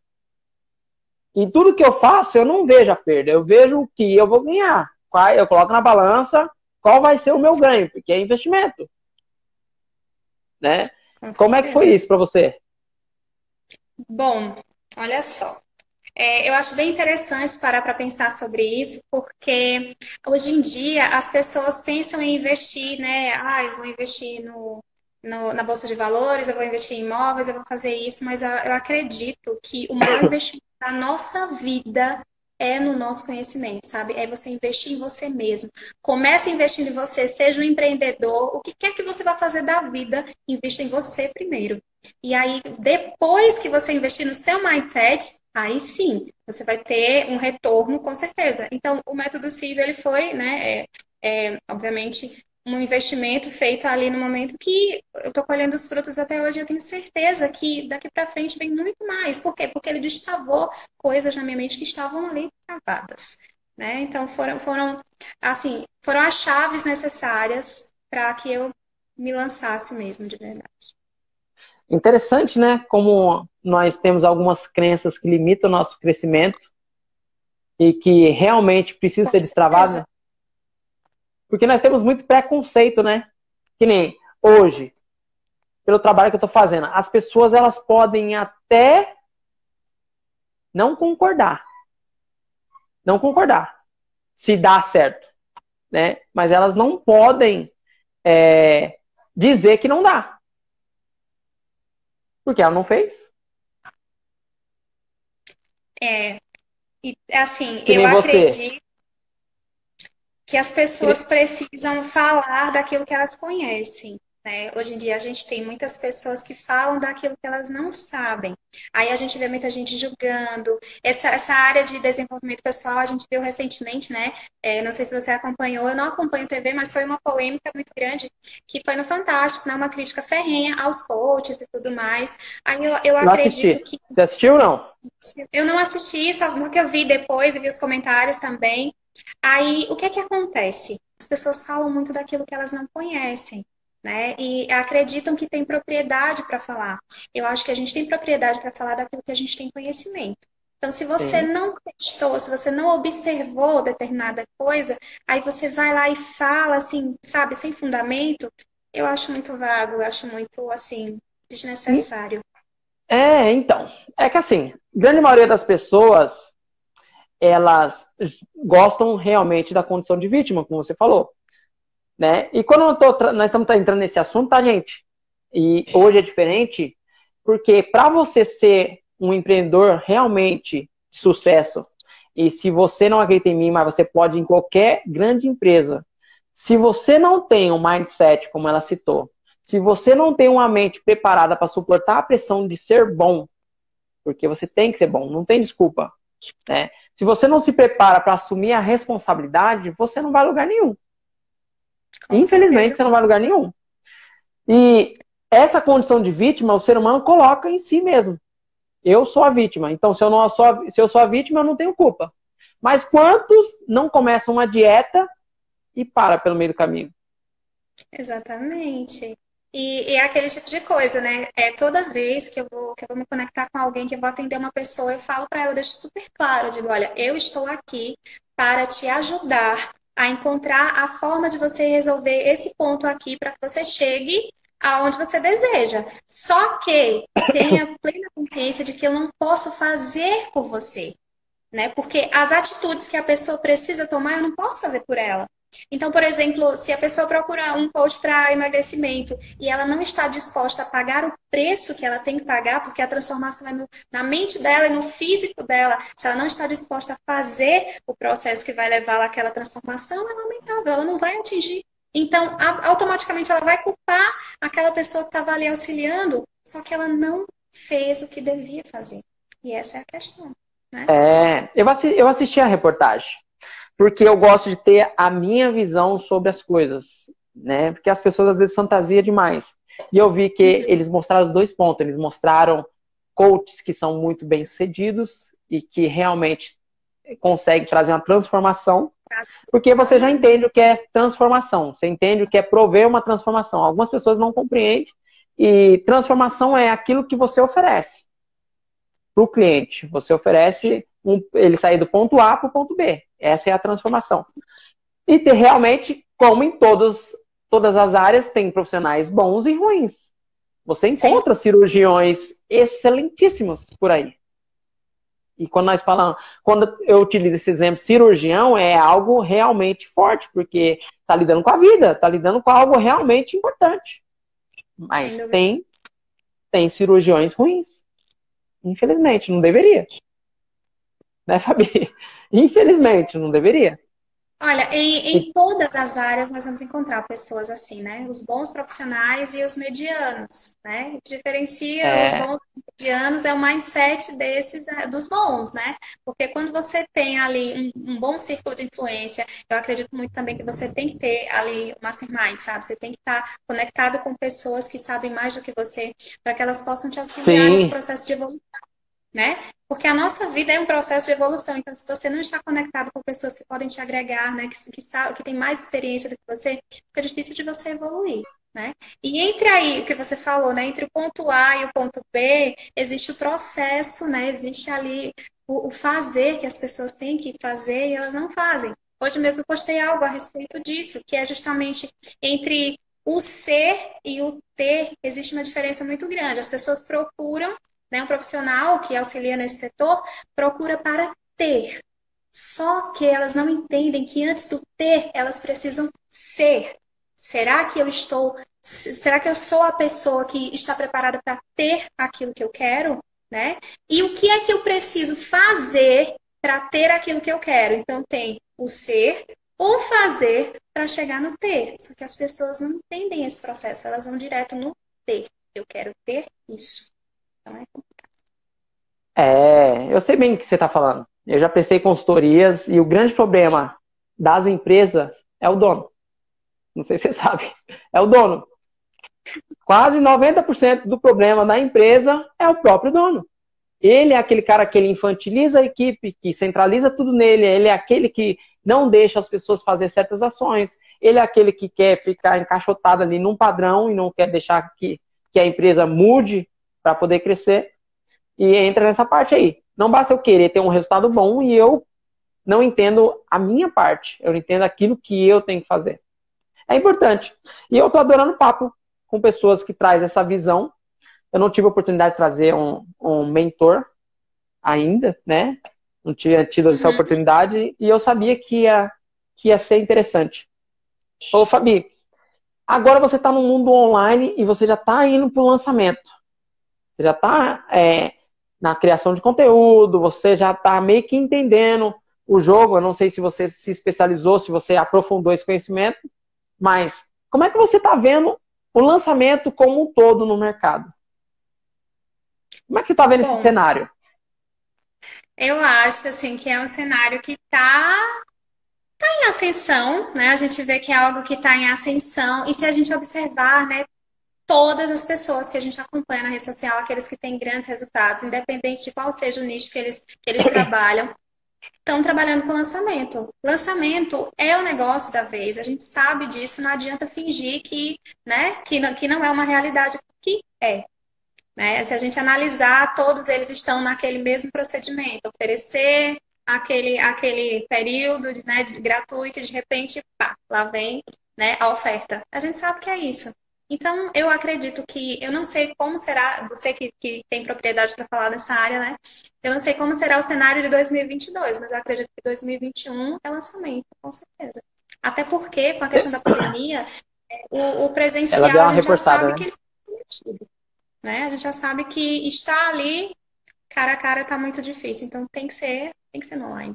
Em tudo que eu faço, eu não vejo a perda, eu vejo o que eu vou ganhar. Eu coloco na balança qual vai ser o meu ganho, porque é investimento. Né? Como é que foi isso para você? Bom, olha só. É, eu acho bem interessante parar para pensar sobre isso, porque hoje em dia as pessoas pensam em investir, né? Ah, eu vou investir no, no, na Bolsa de Valores, eu vou investir em imóveis, eu vou fazer isso, mas eu, eu acredito que o maior [COUGHS] investimento a nossa vida é no nosso conhecimento, sabe? É você investir em você mesmo. Comece investindo em você, seja um empreendedor, o que quer que você vá fazer da vida, invista em você primeiro. E aí, depois que você investir no seu mindset, aí sim, você vai ter um retorno com certeza. Então, o método CIS, ele foi, né, é, é, obviamente, um investimento feito ali no momento que eu estou colhendo os frutos até hoje. Eu tenho certeza que daqui para frente vem muito mais. Por quê? Porque ele destavou coisas na minha mente que estavam ali travadas. Né? Então foram, foram, assim, foram as chaves necessárias para que eu me lançasse mesmo de verdade. Interessante, né? Como nós temos algumas crenças que limitam o nosso crescimento e que realmente precisa ser destravada. Porque nós temos muito preconceito, né? Que nem hoje, pelo trabalho que eu estou fazendo, as pessoas elas podem até não concordar. Não concordar. Se dá certo. Né? Mas elas não podem é, dizer que não dá. Porque ela não fez. É. E, assim, eu acredito que as pessoas precisam falar daquilo que elas conhecem. Né? Hoje em dia a gente tem muitas pessoas que falam daquilo que elas não sabem. Aí a gente vê muita gente julgando. Essa, essa área de desenvolvimento pessoal a gente viu recentemente, né? É, não sei se você acompanhou, eu não acompanho TV, mas foi uma polêmica muito grande que foi no Fantástico, né? Uma crítica ferrenha aos coaches e tudo mais. Aí eu, eu acredito assisti. que. Você assistiu ou não? Eu não assisti, só que eu vi depois e vi os comentários também. Aí o que é que acontece? As pessoas falam muito daquilo que elas não conhecem né? E acreditam que tem propriedade para falar. Eu acho que a gente tem propriedade para falar daquilo que a gente tem conhecimento. Então, se você Sim. não testou, se você não observou determinada coisa, aí você vai lá e fala, assim, sabe, sem fundamento, eu acho muito vago, eu acho muito, assim, desnecessário. É, então, é que assim, grande maioria das pessoas, elas gostam realmente da condição de vítima, como você falou. Né? E quando tô, nós estamos entrando nesse assunto, tá, gente? E hoje é diferente, porque para você ser um empreendedor realmente de sucesso, e se você não acredita em mim, mas você pode ir em qualquer grande empresa, se você não tem um mindset, como ela citou, se você não tem uma mente preparada para suportar a pressão de ser bom, porque você tem que ser bom, não tem desculpa. Né? Se você não se prepara para assumir a responsabilidade, você não vai a lugar nenhum. Com Infelizmente, certeza. você não vai a lugar nenhum. E essa condição de vítima, o ser humano coloca em si mesmo. Eu sou a vítima. Então, se eu, não sou, se eu sou a vítima, eu não tenho culpa. Mas quantos não começam uma dieta e para pelo meio do caminho? Exatamente. E, e, é aquele tipo de coisa, né? É toda vez que eu vou que eu vou me conectar com alguém, que eu vou atender uma pessoa, eu falo para ela, eu deixo super claro, eu digo, olha, eu estou aqui para te ajudar a encontrar a forma de você resolver esse ponto aqui para que você chegue aonde você deseja. Só que tenha [COUGHS] plena consciência de que eu não posso fazer por você, né? Porque as atitudes que a pessoa precisa tomar, eu não posso fazer por ela. Então, por exemplo, se a pessoa procura um coach para emagrecimento e ela não está disposta a pagar o preço que ela tem que pagar, porque a transformação é no, na mente dela e no físico dela, se ela não está disposta a fazer o processo que vai levá-la àquela transformação, é lamentável, ela não vai atingir. Então, automaticamente ela vai culpar aquela pessoa que estava ali auxiliando, só que ela não fez o que devia fazer. E essa é a questão. Né? É, eu assisti, eu assisti a reportagem porque eu gosto de ter a minha visão sobre as coisas, né? Porque as pessoas às vezes fantasiam demais. E eu vi que eles mostraram os dois pontos. Eles mostraram coaches que são muito bem sucedidos e que realmente conseguem trazer uma transformação, porque você já entende o que é transformação, você entende o que é prover uma transformação. Algumas pessoas não compreendem e transformação é aquilo que você oferece para o cliente. Você oferece um, ele sair do ponto A para o ponto B. Essa é a transformação. E ter realmente, como em todos, todas as áreas, tem profissionais bons e ruins. Você encontra Sim. cirurgiões excelentíssimos por aí. E quando nós falamos, quando eu utilizo esse exemplo, cirurgião é algo realmente forte, porque está lidando com a vida, está lidando com algo realmente importante. Mas tem, tem cirurgiões ruins. Infelizmente, não deveria. Né, Fabi? Infelizmente, não deveria. Olha, em, em, todas as áreas nós vamos encontrar pessoas assim, né? Os bons profissionais e os medianos, né? O que diferencia é. os bons medianos é o mindset desses, é, dos bons, né? Porque quando você tem ali um, um, bom círculo de influência, eu acredito muito também que você tem que ter ali o mastermind, sabe? Você tem que estar conectado com pessoas que sabem mais do que você, para que elas possam te auxiliar Sim. nesse processo de evolução né? Porque a nossa vida é um processo de evolução. Então, se você não está conectado com pessoas que podem te agregar, né, que, que, que tem mais experiência do que você, fica difícil de você evoluir. Né? E entre aí, o que você falou, né? Entre o ponto A e o ponto B, existe o processo, né? Existe ali o, o fazer que as pessoas têm que fazer e elas não fazem. Hoje mesmo postei algo a respeito disso, que é justamente entre o ser e o ter, existe uma diferença muito grande. As pessoas procuram né, um profissional que auxilia nesse setor procura para ter. Só que elas não entendem que antes do ter, elas precisam ser. Será que eu estou. Será que eu sou a pessoa que está preparada para ter aquilo que eu quero? Né? E o que é que eu preciso fazer para ter aquilo que eu quero? Então, tem o ser, o fazer para chegar no ter. Só que as pessoas não entendem esse processo, elas vão direto no ter. Eu quero ter isso. É, eu sei bem o que você está falando. Eu já prestei consultorias e o grande problema das empresas é o dono. Não sei se você [LAUGHS] sabe. É o dono. Quase 90% do problema da empresa é o próprio dono. Ele é aquele cara que ele infantiliza a equipe, que centraliza tudo nele, ele é aquele que não deixa as pessoas fazer certas ações, ele é aquele que quer ficar encaixotado ali num padrão e não quer deixar que, que a empresa mude para poder crescer. E entra nessa parte aí. Não basta eu querer ter um resultado bom e eu não entendo a minha parte, eu entendo aquilo que eu tenho que fazer. É importante. E eu tô adorando papo com pessoas que trazem essa visão. Eu não tive a oportunidade de trazer um, um mentor ainda, né? Não tinha tido essa uhum. oportunidade e eu sabia que ia, que ia ser interessante. Ô, Fabi, agora você está no mundo online e você já está indo para o lançamento. Você já está é, na criação de conteúdo, você já está meio que entendendo o jogo. Eu não sei se você se especializou, se você aprofundou esse conhecimento, mas como é que você está vendo o lançamento como um todo no mercado? Como é que você está vendo Bom, esse cenário? Eu acho assim que é um cenário que está tá em ascensão, né? A gente vê que é algo que está em ascensão e se a gente observar, né, todas as pessoas que a gente acompanha na rede social, aqueles que têm grandes resultados, independente de qual seja o nicho que eles, que eles [COUGHS] trabalham, estão trabalhando com lançamento. Lançamento é o negócio da vez, a gente sabe disso, não adianta fingir que, né, que, não, que não é uma realidade, que é. Né? Se a gente analisar, todos eles estão naquele mesmo procedimento, oferecer aquele, aquele período de, né, de gratuito e de repente, pá, lá vem né, a oferta. A gente sabe que é isso. Então, eu acredito que, eu não sei como será, você que, que tem propriedade para falar dessa área, né? Eu não sei como será o cenário de 2022, mas eu acredito que 2021 é lançamento, com certeza. Até porque, com a questão da pandemia, o, o presencial a gente já sabe né? que ele foi prometido. Né? A gente já sabe que estar ali cara a cara está muito difícil, então tem que ser, tem que ser online.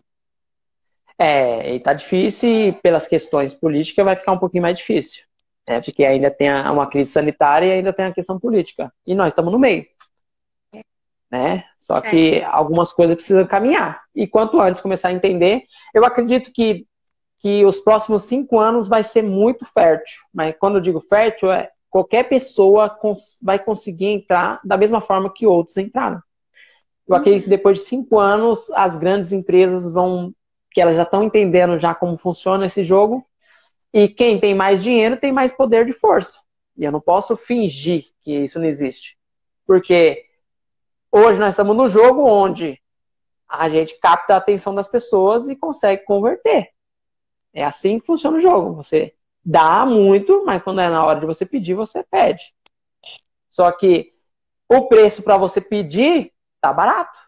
É, e tá difícil e pelas questões políticas vai ficar um pouquinho mais difícil. É, porque ainda tem uma crise sanitária e ainda tem a questão política. E nós estamos no meio. Né? Só que é. algumas coisas precisam caminhar. E quanto antes começar a entender, eu acredito que, que os próximos cinco anos vai ser muito fértil. Mas quando eu digo fértil, é qualquer pessoa cons vai conseguir entrar da mesma forma que outros entraram. Eu acredito que depois de cinco anos, as grandes empresas vão, que elas já estão entendendo já como funciona esse jogo, e quem tem mais dinheiro tem mais poder de força. E eu não posso fingir que isso não existe. Porque hoje nós estamos no jogo onde a gente capta a atenção das pessoas e consegue converter. É assim que funciona o jogo. Você dá muito, mas quando é na hora de você pedir, você pede. Só que o preço para você pedir tá barato.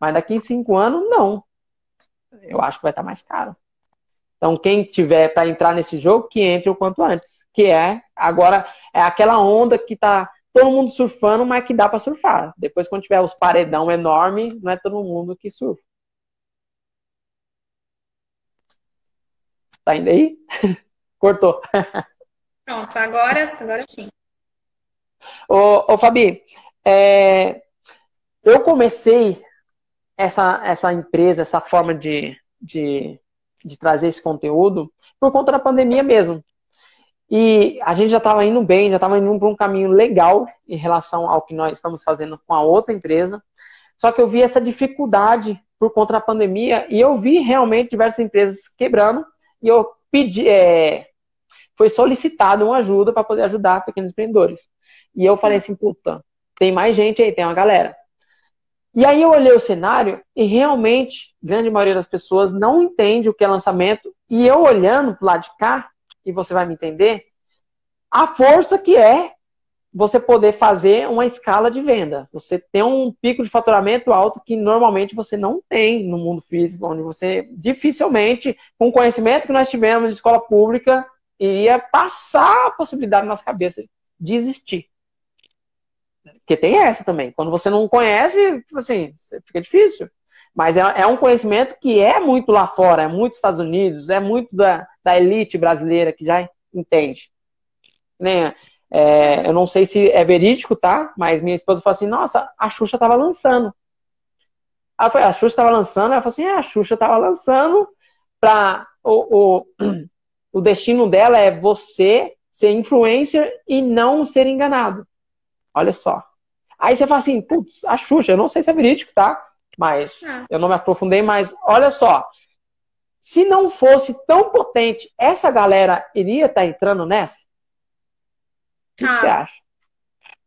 Mas daqui em cinco anos, não. Eu acho que vai estar tá mais caro. Então, quem tiver para entrar nesse jogo, que entre o quanto antes. Que é, agora, é aquela onda que tá todo mundo surfando, mas que dá para surfar. Depois, quando tiver os paredão enorme, não é todo mundo que surfa. Tá indo aí? [LAUGHS] Cortou. [LAUGHS] Pronto, agora, agora sim. Ô, ô Fabi, é, eu comecei essa, essa empresa, essa forma de, de de trazer esse conteúdo por conta da pandemia mesmo. E a gente já estava indo bem, já estava indo para um caminho legal em relação ao que nós estamos fazendo com a outra empresa. Só que eu vi essa dificuldade por conta da pandemia e eu vi realmente diversas empresas quebrando e eu pedi, é, foi solicitado uma ajuda para poder ajudar pequenos empreendedores. E eu falei assim, puta, tem mais gente aí, tem uma galera. E aí eu olhei o cenário e realmente, grande maioria das pessoas não entende o que é lançamento. E eu olhando pro lado de cá, e você vai me entender, a força que é você poder fazer uma escala de venda. Você tem um pico de faturamento alto que normalmente você não tem no mundo físico, onde você dificilmente, com o conhecimento que nós tivemos de escola pública, iria passar a possibilidade na nossa cabeça de existir. Porque tem essa também. Quando você não conhece, tipo assim, fica difícil. Mas é, é, um conhecimento que é muito lá fora, é muito Estados Unidos, é muito da, da elite brasileira que já entende. Né? É, eu não sei se é verídico, tá? Mas minha esposa falou assim: nossa, a Xuxa tava lançando. Ela falou, a Xuxa tava lançando, ela falou assim: é, a Xuxa tava lançando para o, o, [CLEARS THROAT] o destino dela é você ser influencer e não ser enganado. Olha só. Aí você fala assim, putz, a Xuxa, eu não sei se é verídico, tá? Mas ah. eu não me aprofundei, mas olha só. Se não fosse tão potente, essa galera iria estar tá entrando nessa? O que ah. você acha?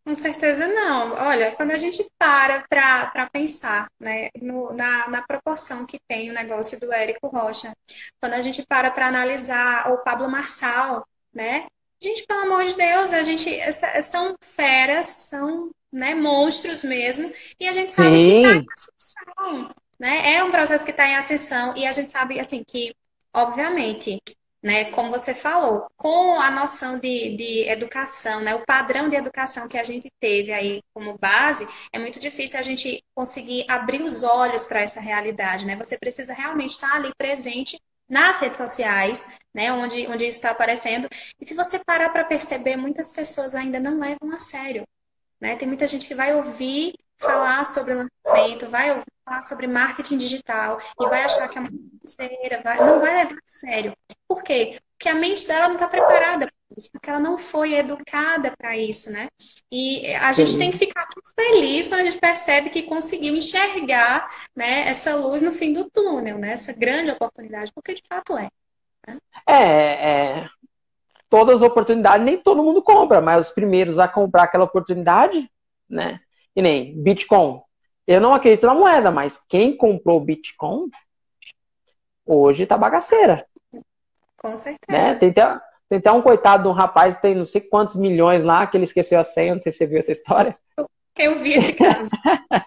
Com certeza não. Olha, quando a gente para para pensar né, no, na, na proporção que tem o negócio do Érico Rocha, quando a gente para para analisar o Pablo Marçal, né? Gente, pelo amor de Deus, a gente essa, são feras, são né, monstros mesmo, e a gente sabe Sim. que está em ascensão, né? É um processo que está em ascensão, e a gente sabe assim que, obviamente, né? Como você falou, com a noção de, de educação, né? O padrão de educação que a gente teve aí como base, é muito difícil a gente conseguir abrir os olhos para essa realidade, né? Você precisa realmente estar ali presente nas redes sociais, né, onde, onde isso está aparecendo. E se você parar para perceber, muitas pessoas ainda não levam a sério. Né? Tem muita gente que vai ouvir falar sobre lançamento, vai ouvir falar sobre marketing digital e vai achar que é uma besteira, vai, não vai levar a sério. Por quê? Porque a mente dela não está preparada para isso, porque ela não foi educada para isso, né? E a gente Sim. tem que ficar muito feliz quando a gente percebe que conseguiu enxergar né, essa luz no fim do túnel, né? Essa grande oportunidade, porque de fato é. Né? É, é, todas as oportunidades, nem todo mundo compra, mas os primeiros a comprar aquela oportunidade, né? E nem Bitcoin. Eu não acredito na moeda, mas quem comprou Bitcoin hoje tá bagaceira. Com certeza. Né? Tem, até, tem até um coitado de um rapaz que tem não sei quantos milhões lá, que ele esqueceu a senha, não sei se você viu essa história. [LAUGHS] Eu vi esse caso.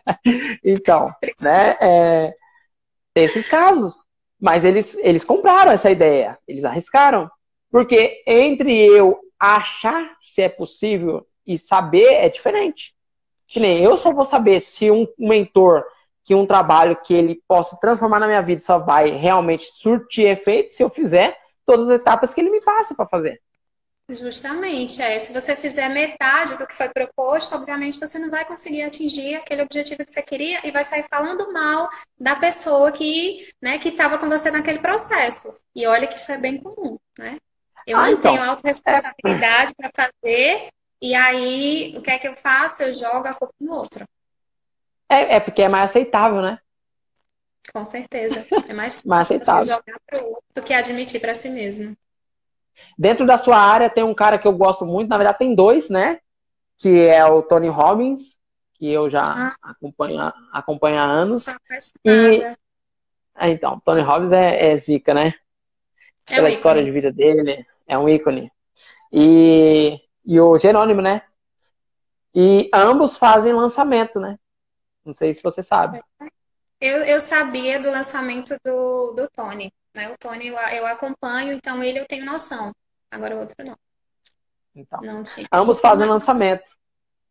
[LAUGHS] então, né? É, tem esses casos. Mas eles, eles compraram essa ideia, eles arriscaram. Porque entre eu achar se é possível e saber é diferente. Que nem eu só vou saber se um mentor, que um trabalho que ele possa transformar na minha vida só vai realmente surtir efeito se eu fizer todas as etapas que ele me passa para fazer. Justamente, é. Se você fizer metade do que foi proposto, obviamente você não vai conseguir atingir aquele objetivo que você queria e vai sair falando mal da pessoa que, né, que estava com você naquele processo. E olha que isso é bem comum, né? Eu ah, não então, tenho autorresponsabilidade é... para fazer e aí, o que é que eu faço? Eu jogo a culpa no outro. É, é porque é mais aceitável, né? Com certeza. É mais, [LAUGHS] mais aceitável. você jogar para o outro do que admitir para si mesmo. Dentro da sua área tem um cara que eu gosto muito, na verdade tem dois, né? Que é o Tony Robbins, que eu já ah. acompanho, acompanho há anos. E ah, então, Tony Robbins é, é zica, né? É Pela história de vida dele, é um ícone. E e o Jerônimo, né? E ambos fazem lançamento, né? Não sei se você sabe. Eu, eu sabia do lançamento do, do Tony. Né? O Tony eu, eu acompanho, então ele eu tenho noção. Agora o outro não. Então, não ambos fazem lançamento.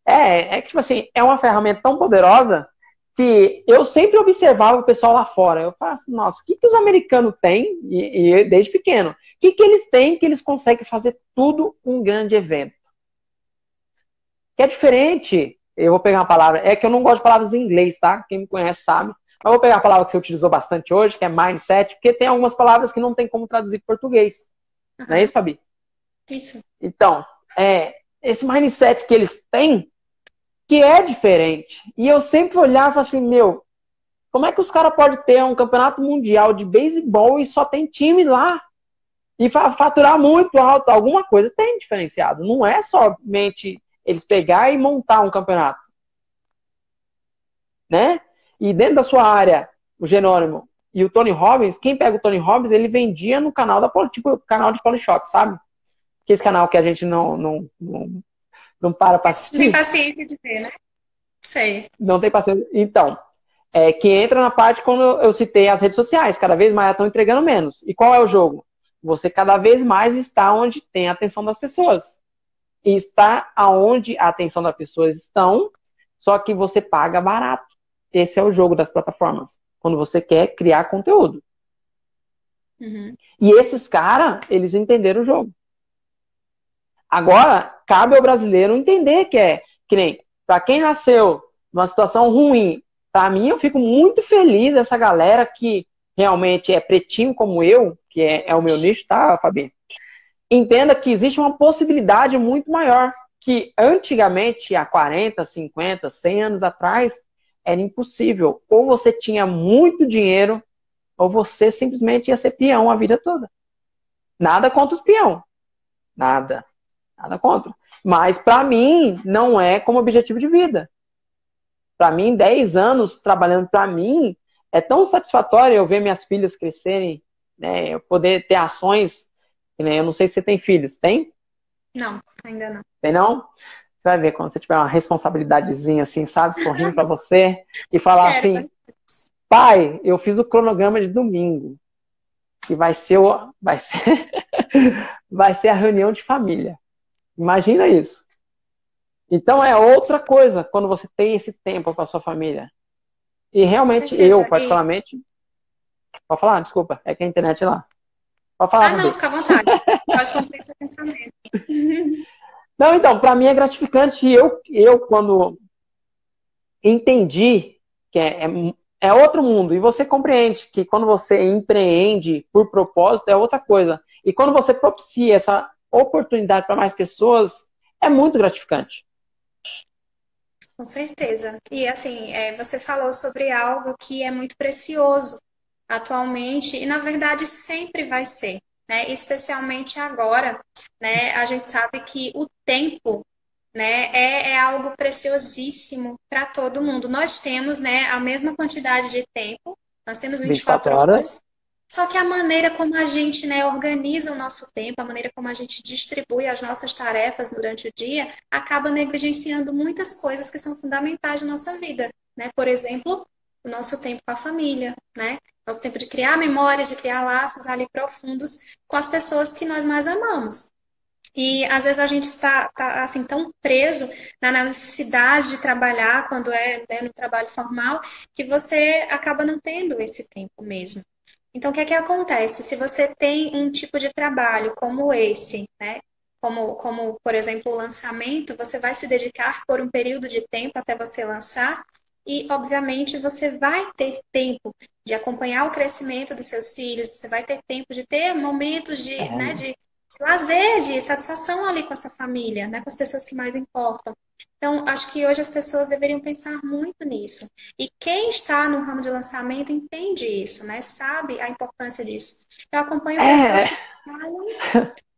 É, é que, tipo assim, é uma ferramenta tão poderosa que eu sempre observava o pessoal lá fora. Eu falo assim, nossa, o que, que os americanos têm, e, e desde pequeno, o que, que eles têm que eles conseguem fazer tudo um grande evento? que é diferente. Eu vou pegar uma palavra, é que eu não gosto de palavras em inglês, tá? Quem me conhece sabe. Mas vou pegar a palavra que você utilizou bastante hoje, que é mindset, porque tem algumas palavras que não tem como traduzir para português. Uhum. Não é isso, Fabi? Isso. Então, é, esse mindset que eles têm, que é diferente. E eu sempre olhava assim, meu, como é que os caras podem ter um campeonato mundial de beisebol e só tem time lá? E faturar muito alto, alguma coisa tem diferenciado. Não é somente eles pegar e montar um campeonato. Né? E dentro da sua área, o Genônimo e o Tony Robbins, quem pega o Tony Robbins, ele vendia no canal da tipo canal de Polishop, sabe? Que esse canal que a gente não não, não, não para para assistir. Não tem paciência de ver, né? Sei. Não tem paciência. Então, é, que entra na parte quando eu citei as redes sociais, cada vez mais estão entregando menos. E qual é o jogo? Você cada vez mais está onde tem a atenção das pessoas e está aonde a atenção das pessoas estão, só que você paga barato. Esse é o jogo das plataformas. quando você quer criar conteúdo. Uhum. E esses caras, eles entenderam o jogo. Agora, cabe ao brasileiro entender que é, que nem, para quem nasceu numa situação ruim, para mim eu fico muito feliz essa galera que realmente é pretinho como eu, que é, é o meu nicho, tá, Fabi? Entenda que existe uma possibilidade muito maior que antigamente, há 40, 50, 100 anos atrás, era impossível. Ou você tinha muito dinheiro, ou você simplesmente ia ser peão a vida toda. Nada contra os peão. Nada. Nada contra. Mas para mim não é como objetivo de vida. Para mim, 10 anos trabalhando para mim é tão satisfatório eu ver minhas filhas crescerem, né? Eu poder ter ações. Né? Eu não sei se você tem filhos, tem? Não, ainda não. Tem não? Você vai ver quando você tiver uma responsabilidadezinha assim, sabe? Sorrindo para você e falar assim: pai, eu fiz o cronograma de domingo. Que vai ser, o, vai ser, [LAUGHS] vai ser a reunião de família. Imagina isso. Então é outra coisa quando você tem esse tempo com a sua família. E realmente eu, particularmente. Pode falar, desculpa, é que a internet é lá. Pode falar. Ah, não, fica à vontade. [LAUGHS] Pode pensamento. [LAUGHS] Não, então, para mim é gratificante. Eu, eu quando entendi que é, é, é, outro mundo, e você compreende que quando você empreende por propósito é outra coisa. E quando você propicia essa oportunidade para mais pessoas, é muito gratificante. Com certeza. E assim, é, você falou sobre algo que é muito precioso atualmente, e na verdade sempre vai ser, né? Especialmente agora, né? A gente sabe que o tempo né, é, é algo preciosíssimo para todo mundo. Nós temos né, a mesma quantidade de tempo, nós temos 24, 24 horas. horas só que a maneira como a gente né, organiza o nosso tempo, a maneira como a gente distribui as nossas tarefas durante o dia, acaba negligenciando muitas coisas que são fundamentais na nossa vida. Né? Por exemplo, o nosso tempo com a família, né? Nosso tempo de criar memórias, de criar laços ali profundos com as pessoas que nós mais amamos. E às vezes a gente está, tá, assim tão preso na necessidade de trabalhar quando é né, no trabalho formal que você acaba não tendo esse tempo mesmo. Então, o que é que acontece? Se você tem um tipo de trabalho como esse, né? Como, como, por exemplo, o lançamento, você vai se dedicar por um período de tempo até você lançar, e, obviamente, você vai ter tempo de acompanhar o crescimento dos seus filhos, você vai ter tempo de ter momentos de, é. né, de, de lazer, de satisfação ali com a sua família, né, com as pessoas que mais importam. Então, acho que hoje as pessoas deveriam pensar muito nisso. E quem está no ramo de lançamento entende isso, né? Sabe a importância disso. Eu acompanho é. pessoas que trabalham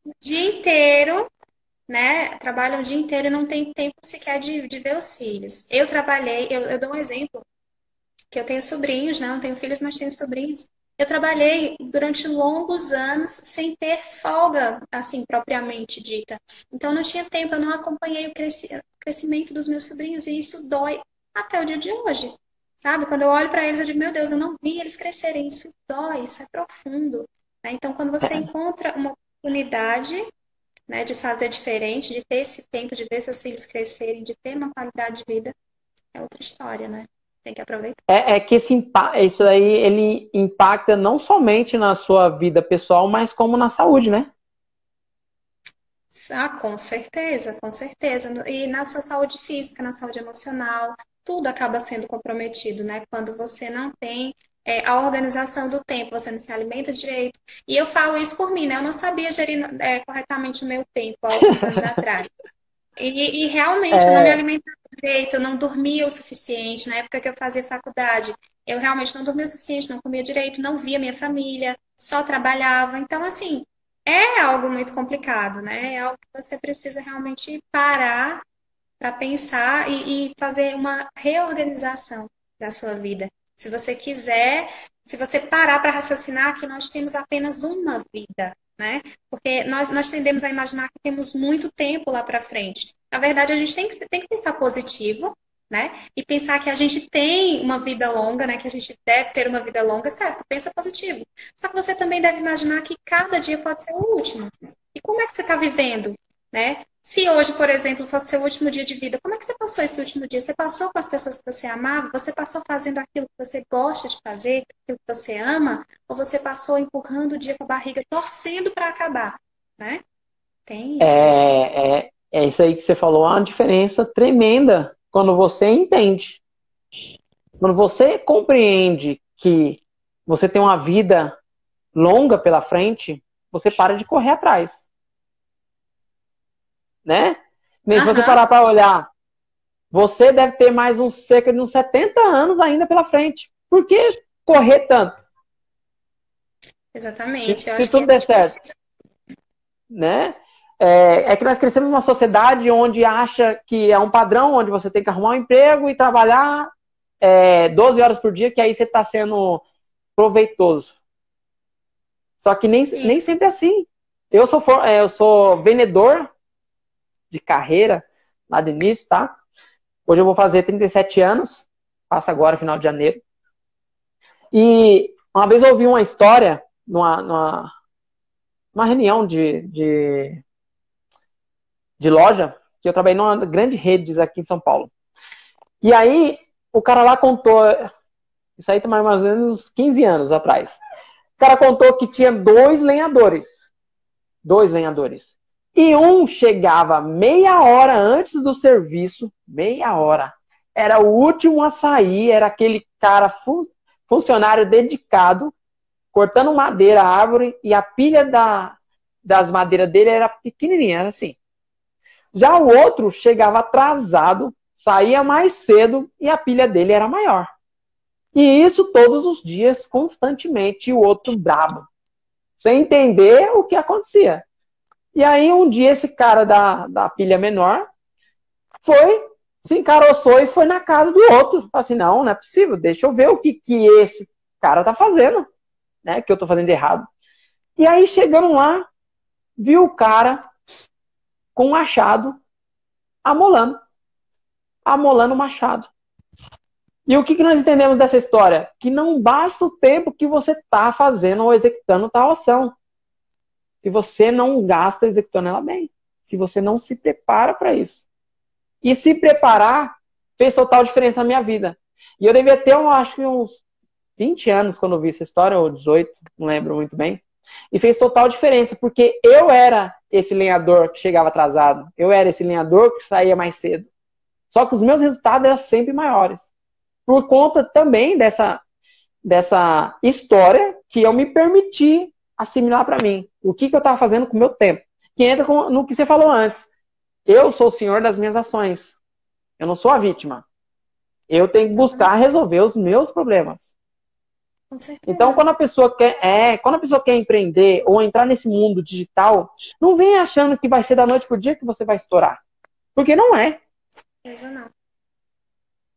o dia inteiro, né? Trabalham o dia inteiro e não tem tempo sequer de, de ver os filhos. Eu trabalhei, eu, eu dou um exemplo, que eu tenho sobrinhos, né? Não tenho filhos, mas tenho sobrinhos. Eu trabalhei durante longos anos sem ter folga, assim, propriamente dita. Então, não tinha tempo, eu não acompanhei o crescimento dos meus sobrinhos e isso dói até o dia de hoje. Sabe? Quando eu olho para eles, eu digo, meu Deus, eu não vi eles crescerem. Isso dói, isso é profundo. Né? Então, quando você é. encontra uma oportunidade né, de fazer diferente, de ter esse tempo, de ver seus filhos crescerem, de ter uma qualidade de vida, é outra história, né? Tem que aproveitar. É, é que esse, isso aí ele impacta não somente na sua vida pessoal, mas como na saúde, né? Ah, com certeza, com certeza. E na sua saúde física, na saúde emocional, tudo acaba sendo comprometido, né? Quando você não tem é, a organização do tempo, você não se alimenta direito. E eu falo isso por mim, né? Eu não sabia gerir é, corretamente o meu tempo há alguns anos [LAUGHS] atrás. E, e realmente é... eu não me alimentava direito, eu não dormia o suficiente. Na época que eu fazia faculdade, eu realmente não dormia o suficiente, não comia direito, não via minha família, só trabalhava. Então, assim, é algo muito complicado, né? É algo que você precisa realmente parar para pensar e, e fazer uma reorganização da sua vida. Se você quiser, se você parar para raciocinar que nós temos apenas uma vida, né? Porque nós, nós tendemos a imaginar que temos muito tempo lá para frente. Na verdade, a gente tem que, tem que pensar positivo, né? E pensar que a gente tem uma vida longa, né? Que a gente deve ter uma vida longa, certo? Pensa positivo. Só que você também deve imaginar que cada dia pode ser o último. E como é que você está vivendo, né? Se hoje, por exemplo, fosse seu último dia de vida, como é que você passou esse último dia? Você passou com as pessoas que você amava? Você passou fazendo aquilo que você gosta de fazer, aquilo que você ama? Ou você passou empurrando o dia com a barriga, torcendo para acabar, né? Tem isso. É, é, é isso aí que você falou, uma diferença tremenda quando você entende. Quando você compreende que você tem uma vida longa pela frente, você para de correr atrás né? Nem se você parar para olhar, você deve ter mais uns cerca de uns 70 anos ainda pela frente. Por que correr tanto? Exatamente. Se, se tudo der certo. Né? É, é, que nós crescemos numa sociedade onde acha que é um padrão, onde você tem que arrumar um emprego e trabalhar é, 12 horas por dia, que aí você está sendo proveitoso. Só que nem, nem sempre é assim. Eu sou, é, eu sou vendedor de carreira lá do início, tá? Hoje eu vou fazer 37 anos, passa agora, final de janeiro. E uma vez eu ouvi uma história numa, numa, numa reunião de, de, de loja, que eu trabalhei numa grande rede aqui em São Paulo. E aí, o cara lá contou, isso aí tem mais ou menos uns 15 anos atrás. O cara contou que tinha dois lenhadores. Dois lenhadores. E um chegava meia hora antes do serviço, meia hora. Era o último a sair, era aquele cara fun funcionário dedicado, cortando madeira, árvore, e a pilha da, das madeiras dele era pequenininha, era assim. Já o outro chegava atrasado, saía mais cedo e a pilha dele era maior. E isso todos os dias, constantemente, o outro brabo, sem entender o que acontecia. E aí um dia esse cara da, da pilha menor foi, se encaroçou e foi na casa do outro. Assim, não, não é possível, deixa eu ver o que, que esse cara tá fazendo, né? Que eu tô fazendo errado. E aí chegando lá, viu o cara com um machado amolando. Amolando o machado. E o que, que nós entendemos dessa história? Que não basta o tempo que você está fazendo ou executando tal ação se você não gasta executando ela bem. Se você não se prepara para isso. E se preparar fez total diferença na minha vida. E eu devia ter, eu acho que uns 20 anos quando eu vi essa história, ou 18, não lembro muito bem. E fez total diferença, porque eu era esse lenhador que chegava atrasado. Eu era esse lenhador que saía mais cedo. Só que os meus resultados eram sempre maiores. Por conta também dessa, dessa história que eu me permiti assimilar para mim o que, que eu estava fazendo com o meu tempo. Que entra no que você falou antes. Eu sou o senhor das minhas ações. Eu não sou a vítima. Eu tenho que buscar resolver os meus problemas. Então, quando a pessoa quer, é, quando a pessoa quer empreender ou entrar nesse mundo digital, não vem achando que vai ser da noite pro dia que você vai estourar, porque não é. Não.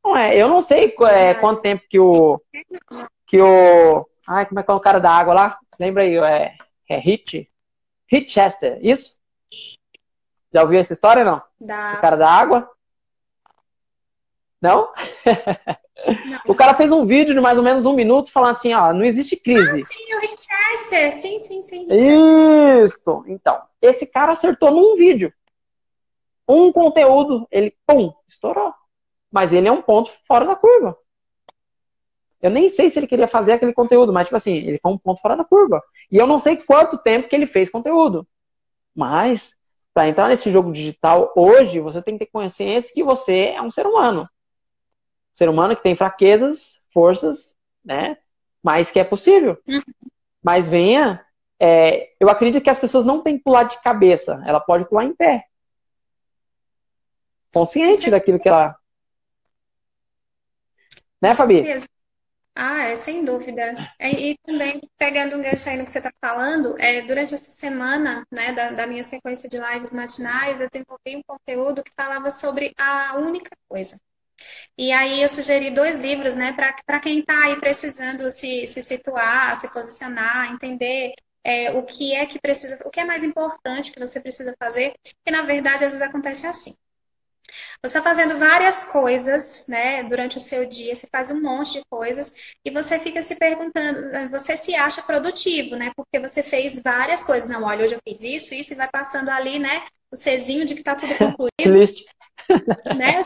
não é. Eu não sei é, quanto tempo que o que o, ai, como é que é o cara da água lá? Lembra aí, é, é Hit? Hitchester, isso? Já ouviu essa história não? Da... O cara da água? Não? não? [LAUGHS] o cara fez um vídeo de mais ou menos um minuto falando assim, ó, não existe crise. Ah, sim, o Hitchester, sim, sim, sim. Isso! Então, esse cara acertou num vídeo. Um conteúdo, ele, pum, estourou. Mas ele é um ponto fora da curva. Eu nem sei se ele queria fazer aquele conteúdo, mas, tipo assim, ele foi um ponto fora da curva. E eu não sei quanto tempo que ele fez conteúdo. Mas, para entrar nesse jogo digital hoje, você tem que ter consciência que você é um ser humano. Ser humano que tem fraquezas, forças, né? Mas que é possível. Uhum. Mas venha. É, eu acredito que as pessoas não têm que pular de cabeça. Ela pode pular em pé. Consciente daquilo que ela. Né, Fabi? Ah, é, sem dúvida. É, e também, pegando um gancho aí no que você está falando, é, durante essa semana, né, da, da, minha sequência de lives matinais, eu desenvolvi um conteúdo que falava sobre a única coisa. E aí eu sugeri dois livros, né, para quem está aí precisando se, se situar, se posicionar, entender é, o que é que precisa, o que é mais importante que você precisa fazer, que na verdade às vezes acontece assim. Você está fazendo várias coisas, né, durante o seu dia, você faz um monte de coisas e você fica se perguntando, você se acha produtivo, né, porque você fez várias coisas. Não, olha, hoje eu fiz isso, isso e vai passando ali, né, o Czinho de que está tudo concluído. [LAUGHS] [LAUGHS] né?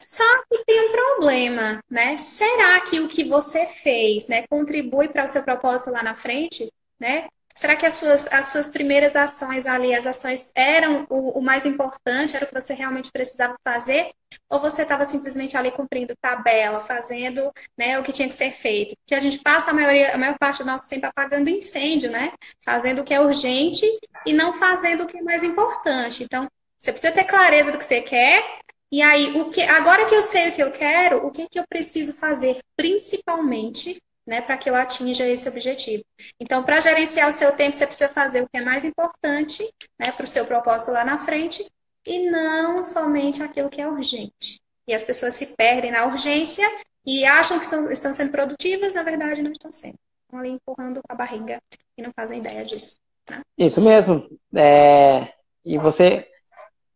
Só que tem um problema, né? Será que o que você fez, né, contribui para o seu propósito lá na frente, né? Será que as suas, as suas primeiras ações ali, as ações eram o, o mais importante, era o que você realmente precisava fazer? Ou você estava simplesmente ali cumprindo tabela, fazendo né, o que tinha que ser feito? Porque a gente passa a, maioria, a maior parte do nosso tempo apagando incêndio, né? Fazendo o que é urgente e não fazendo o que é mais importante. Então, você precisa ter clareza do que você quer. E aí, o que, agora que eu sei o que eu quero, o que, que eu preciso fazer principalmente né, para que eu atinja esse objetivo. Então, para gerenciar o seu tempo, você precisa fazer o que é mais importante né, para o seu propósito lá na frente e não somente aquilo que é urgente. E as pessoas se perdem na urgência e acham que são, estão sendo produtivas, na verdade não estão sendo. Estão ali empurrando a barriga e não fazem ideia disso. Né? Isso mesmo. É... E você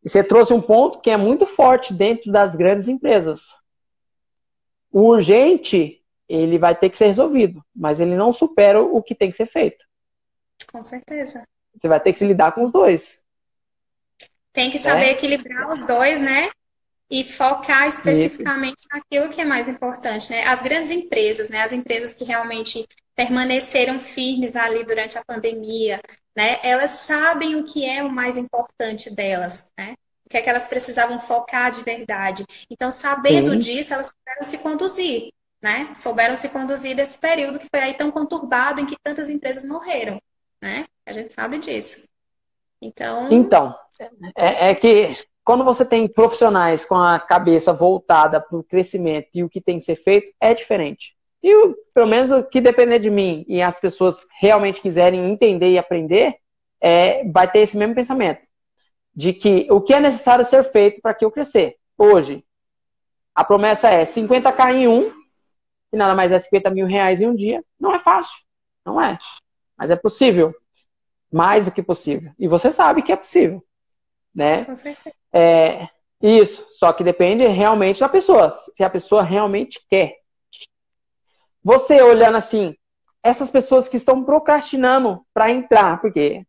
você trouxe um ponto que é muito forte dentro das grandes empresas. O urgente, ele vai ter que ser resolvido, mas ele não supera o que tem que ser feito. Com certeza. Você vai ter que lidar com os dois. Tem que saber é. equilibrar os dois, né? E focar especificamente Isso. naquilo que é mais importante, né? As grandes empresas, né? As empresas que realmente permaneceram firmes ali durante a pandemia, né? Elas sabem o que é o mais importante delas, né? O que é que elas precisavam focar de verdade. Então, sabendo Sim. disso, elas souberam se conduzir, né? Souberam se conduzir desse período que foi aí tão conturbado em que tantas empresas morreram, né? A gente sabe disso. Então. Então, é, é que quando você tem profissionais com a cabeça voltada para o crescimento e o que tem que ser feito, é diferente. E pelo menos o que depender de mim e as pessoas realmente quiserem entender e aprender, é, vai ter esse mesmo pensamento. De que o que é necessário ser feito para que eu crescer. Hoje, a promessa é 50k em um, que nada mais é 50 mil reais em um dia. Não é fácil. Não é. Mas é possível. Mais do que possível. E você sabe que é possível. Né? Com certeza. É, isso, só que depende realmente da pessoa, se a pessoa realmente quer. Você olhando assim, essas pessoas que estão procrastinando para entrar, porque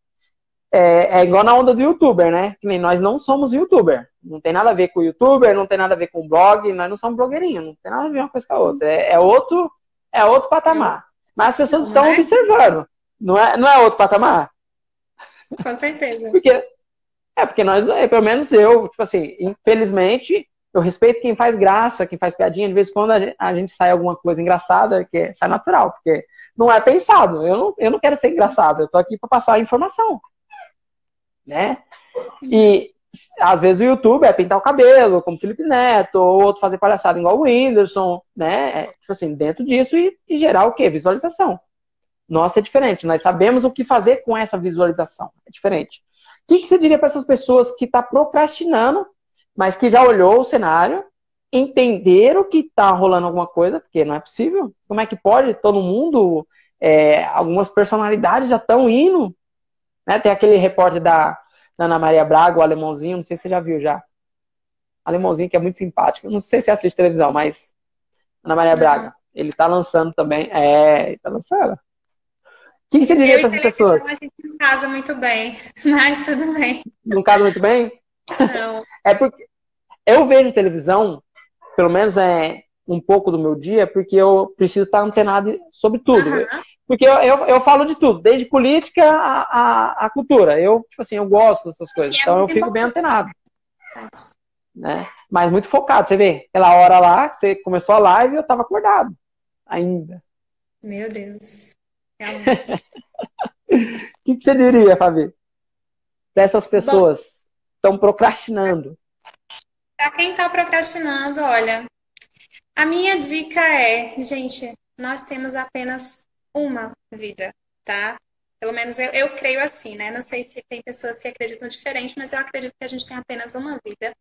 é, é, igual na onda do youtuber, né? Que nem nós não somos youtuber. Não tem nada a ver com youtuber, não tem nada a ver com blog, nós não somos blogueirinhos, não tem nada a ver uma coisa com a outra. É, é outro, é outro patamar. Mas as pessoas estão é? observando. Não é, não é outro patamar? Com certeza. [LAUGHS] Porque é, porque nós, é, pelo menos eu, tipo assim, infelizmente, eu respeito quem faz graça, quem faz piadinha. De vez em quando a gente, a gente sai alguma coisa engraçada, que é, sai natural, porque não é pensado. Eu não, eu não quero ser engraçado, eu tô aqui para passar a informação. Né? E às vezes o YouTube é pintar o cabelo, como Felipe Neto, ou outro fazer palhaçada igual o Whindersson, né? É, tipo assim, dentro disso e, e gerar o quê? Visualização. Nossa, é diferente. Nós sabemos o que fazer com essa visualização. É diferente que, que você diria para essas pessoas que estão tá procrastinando, mas que já olhou o cenário, entenderam que está rolando alguma coisa, porque não é possível. Como é que pode? Todo mundo, é, algumas personalidades já estão indo. Né? Tem aquele repórter da, da, Ana Maria Braga, o alemãozinho, não sei se você já viu já. Alemãozinho que é muito simpático. Não sei se assiste televisão, mas Ana Maria Braga. Ele está lançando também. É, ele tá lançando que, que você diria para essas pessoas? A gente não casa muito bem, [LAUGHS] mas tudo bem. Não casa muito bem? Não. [LAUGHS] É porque eu vejo televisão, pelo menos é um pouco do meu dia, porque eu preciso estar antenado sobre tudo. Uhum. Porque eu, eu, eu, falo de tudo, desde política a, a, a, cultura. Eu, tipo assim, eu gosto dessas coisas. É então eu fico bem antenado. Né? Mas muito focado. Você vê, aquela hora lá, você começou a live, eu estava acordado ainda. Meu Deus. [LAUGHS] Realmente. O que, que, você diria, Fabi? Para essas pessoas que estão procrastinando. Para quem está procrastinando, olha, a minha dica é, gente, nós temos apenas uma vida, tá? Pelo menos eu, eu creio assim, né? Não sei se tem pessoas que acreditam diferente, mas eu acredito que a gente tem apenas uma vida.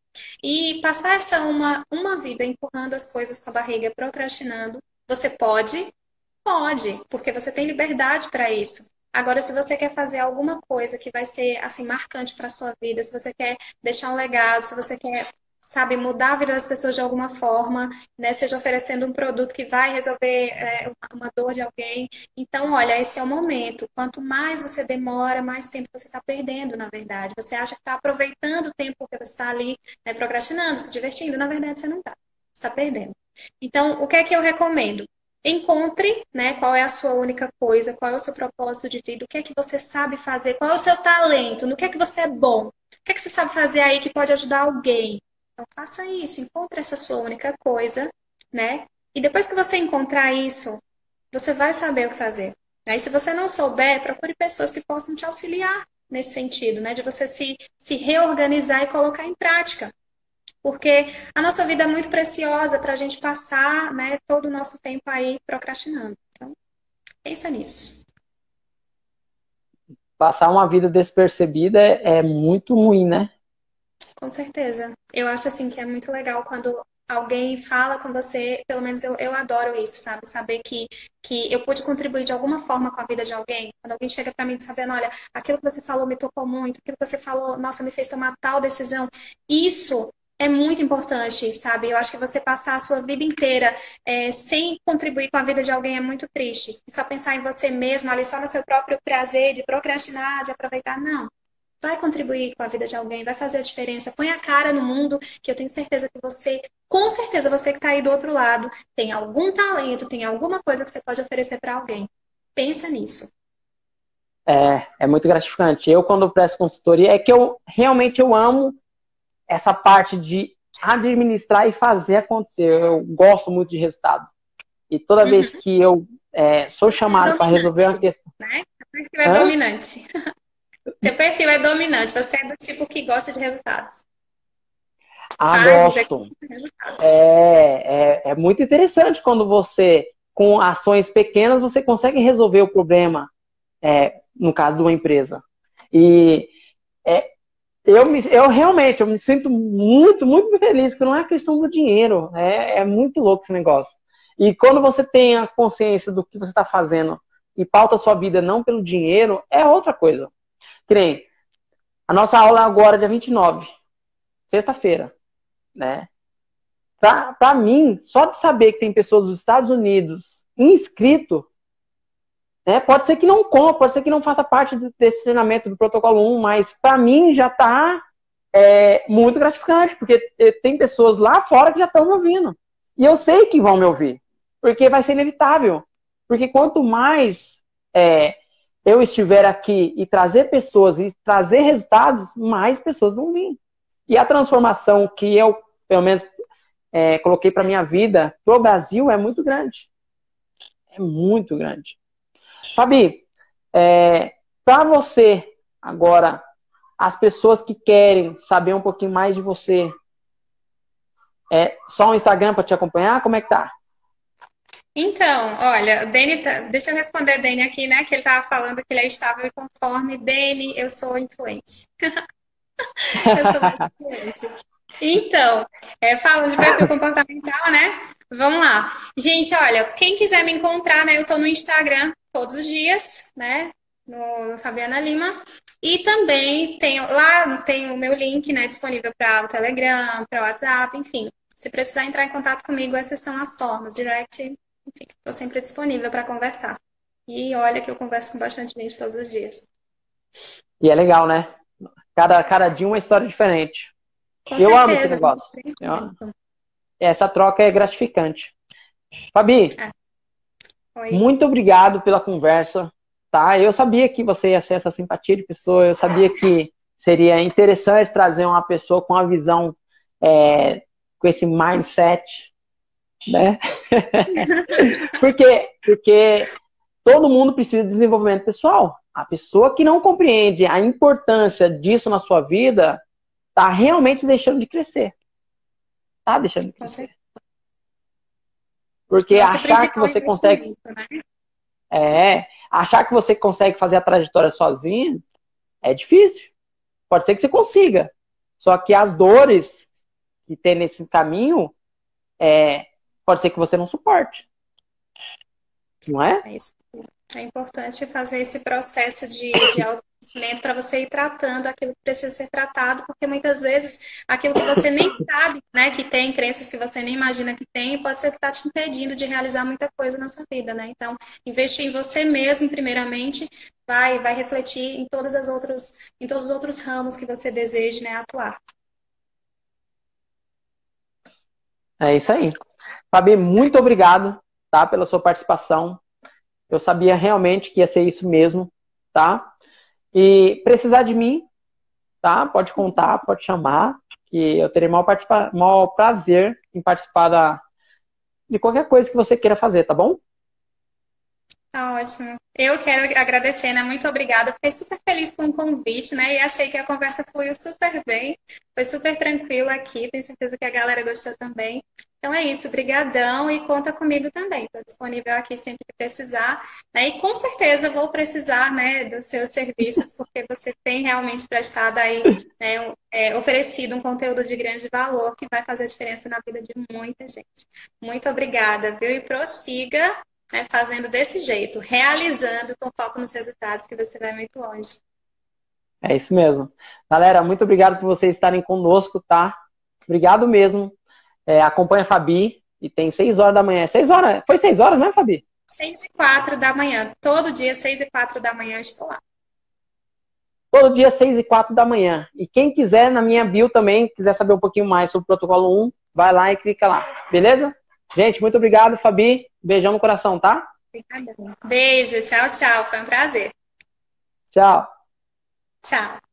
E passar essa uma, uma vida empurrando as coisas com a barriga, procrastinando, você pode, Pode, porque você tem liberdade para isso. Agora, se você quer fazer alguma coisa que vai ser assim marcante para sua vida, se você quer deixar um legado, se você quer sabe, mudar a vida das pessoas de alguma forma, né? Seja oferecendo um produto que vai resolver é, uma dor de alguém. Então, olha, esse é o momento. Quanto mais você demora, mais tempo você está perdendo, na verdade. Você acha que está aproveitando o tempo porque você está ali né, procrastinando, se divertindo. Na verdade, você não está. Você está perdendo. Então, o que é que eu recomendo? Encontre, né, qual é a sua única coisa, qual é o seu propósito de vida, o que é que você sabe fazer, qual é o seu talento, no que é que você é bom, o que é que você sabe fazer aí que pode ajudar alguém. Então faça isso, encontre essa sua única coisa, né? E depois que você encontrar isso, você vai saber o que fazer. Aí, se você não souber, procure pessoas que possam te auxiliar nesse sentido, né? De você se, se reorganizar e colocar em prática porque a nossa vida é muito preciosa para a gente passar né, todo o nosso tempo aí procrastinando. Então, pensa nisso. Passar uma vida despercebida é, é muito ruim, né? Com certeza. Eu acho assim que é muito legal quando alguém fala com você, pelo menos eu, eu adoro isso, sabe? Saber que, que eu pude contribuir de alguma forma com a vida de alguém. Quando alguém chega para mim sabendo, olha, aquilo que você falou me tocou muito, aquilo que você falou, nossa, me fez tomar tal decisão. Isso é muito importante, sabe? Eu acho que você passar a sua vida inteira é, sem contribuir com a vida de alguém é muito triste. E só pensar em você mesmo, ali só no seu próprio prazer de procrastinar, de aproveitar, não. Vai contribuir com a vida de alguém, vai fazer a diferença. Põe a cara no mundo, que eu tenho certeza que você, com certeza você que está aí do outro lado, tem algum talento, tem alguma coisa que você pode oferecer para alguém. Pensa nisso. É, é muito gratificante. Eu, quando presto consultoria, é que eu realmente eu amo essa parte de administrar e fazer acontecer. Eu gosto muito de resultado. E toda uhum. vez que eu é, sou chamado para resolver uma questão. Né? Perfil é dominante. [LAUGHS] Seu perfil é dominante. Você é do tipo que gosta de resultados. Ah, gosto. É, é, é muito interessante quando você, com ações pequenas, você consegue resolver o problema, é, no caso de uma empresa. E é, eu, me, eu realmente eu me sinto muito, muito feliz, que não é questão do dinheiro. É, é muito louco esse negócio. E quando você tem a consciência do que você está fazendo e pauta a sua vida não pelo dinheiro, é outra coisa. Que nem a nossa aula agora é dia 29, sexta-feira, né? Pra, pra mim, só de saber que tem pessoas dos Estados Unidos inscrito né? Pode ser que não compre, pode ser que não faça parte desse treinamento do protocolo 1, mas para mim já está é, muito gratificante, porque tem pessoas lá fora que já estão me ouvindo. E eu sei que vão me ouvir, porque vai ser inevitável. Porque quanto mais é, eu estiver aqui e trazer pessoas e trazer resultados, mais pessoas vão vir. E a transformação que eu, pelo menos, é, coloquei para minha vida, para o Brasil, é muito grande. É muito grande. Fabi, é, para você agora, as pessoas que querem saber um pouquinho mais de você, é só o Instagram para te acompanhar? Como é que tá? Então, olha, Dani, tá, deixa eu responder Dani aqui, né? Que ele estava falando que ele é estável e conforme. Dani, eu sou influente. [LAUGHS] eu sou influente. Então, é, falando de perfil comportamental, né? Vamos lá. Gente, olha, quem quiser me encontrar, né? Eu tô no Instagram, todos os dias, né? No, no Fabiana Lima. E também tem lá tem o meu link, né, disponível para o Telegram, para o WhatsApp, enfim. Se precisar entrar em contato comigo, essas são as formas, direct, estou sempre disponível para conversar. E olha que eu converso com bastante gente todos os dias. E é legal, né? Cada, cada dia uma história diferente. Com eu certeza, amo esse negócio. Eu, essa troca é gratificante. Fabi, é. Muito obrigado pela conversa, tá? Eu sabia que você ia ser essa simpatia de pessoa, eu sabia que seria interessante trazer uma pessoa com uma visão, é, com esse mindset, né? [LAUGHS] porque, porque todo mundo precisa de desenvolvimento pessoal. A pessoa que não compreende a importância disso na sua vida está realmente deixando de crescer. Tá deixando de crescer. Porque Nossa, achar que você consegue. Né? É, achar que você consegue fazer a trajetória sozinho é difícil. Pode ser que você consiga. Só que as dores que tem nesse caminho, é, pode ser que você não suporte. Não é? É isso. É importante fazer esse processo de, de conhecimento para você ir tratando aquilo que precisa ser tratado, porque muitas vezes aquilo que você nem sabe, né, que tem, crenças que você nem imagina que tem, pode ser que está te impedindo de realizar muita coisa na sua vida, né? Então, investir em você mesmo, primeiramente, vai, vai refletir em todas as outras, em todos os outros ramos que você deseje, né, atuar. É isso aí. Fabi, muito obrigado, tá, pela sua participação. Eu sabia realmente que ia ser isso mesmo, tá? E precisar de mim, tá? Pode contar, pode chamar, que eu terei maior, maior prazer em participar da, de qualquer coisa que você queira fazer, tá bom? Tá ótimo. Eu quero agradecer, né? Muito obrigada. Fiquei super feliz com o convite, né? E achei que a conversa fluiu super bem. Foi super tranquilo aqui. Tenho certeza que a galera gostou também. Então é isso, brigadão e conta comigo também. Estou disponível aqui sempre que precisar. Né? E com certeza vou precisar né, dos seus serviços, porque você tem realmente prestado aí, né, é, oferecido um conteúdo de grande valor que vai fazer diferença na vida de muita gente. Muito obrigada, viu? E prossiga né, fazendo desse jeito, realizando com foco nos resultados, que você vai muito longe. É isso mesmo. Galera, muito obrigado por vocês estarem conosco, tá? Obrigado mesmo. É, acompanha a Fabi e tem 6 horas da manhã. 6 horas? Foi 6 horas, né, Fabi? 6 e 4 da manhã. Todo dia, 6 e 4 da manhã, estou lá. Todo dia, 6 e 4 da manhã. E quem quiser, na minha bio também, quiser saber um pouquinho mais sobre o protocolo 1, vai lá e clica lá. Beleza? Gente, muito obrigado, Fabi. Beijão no coração, tá? Beijo, tchau, tchau. Foi um prazer. Tchau. Tchau.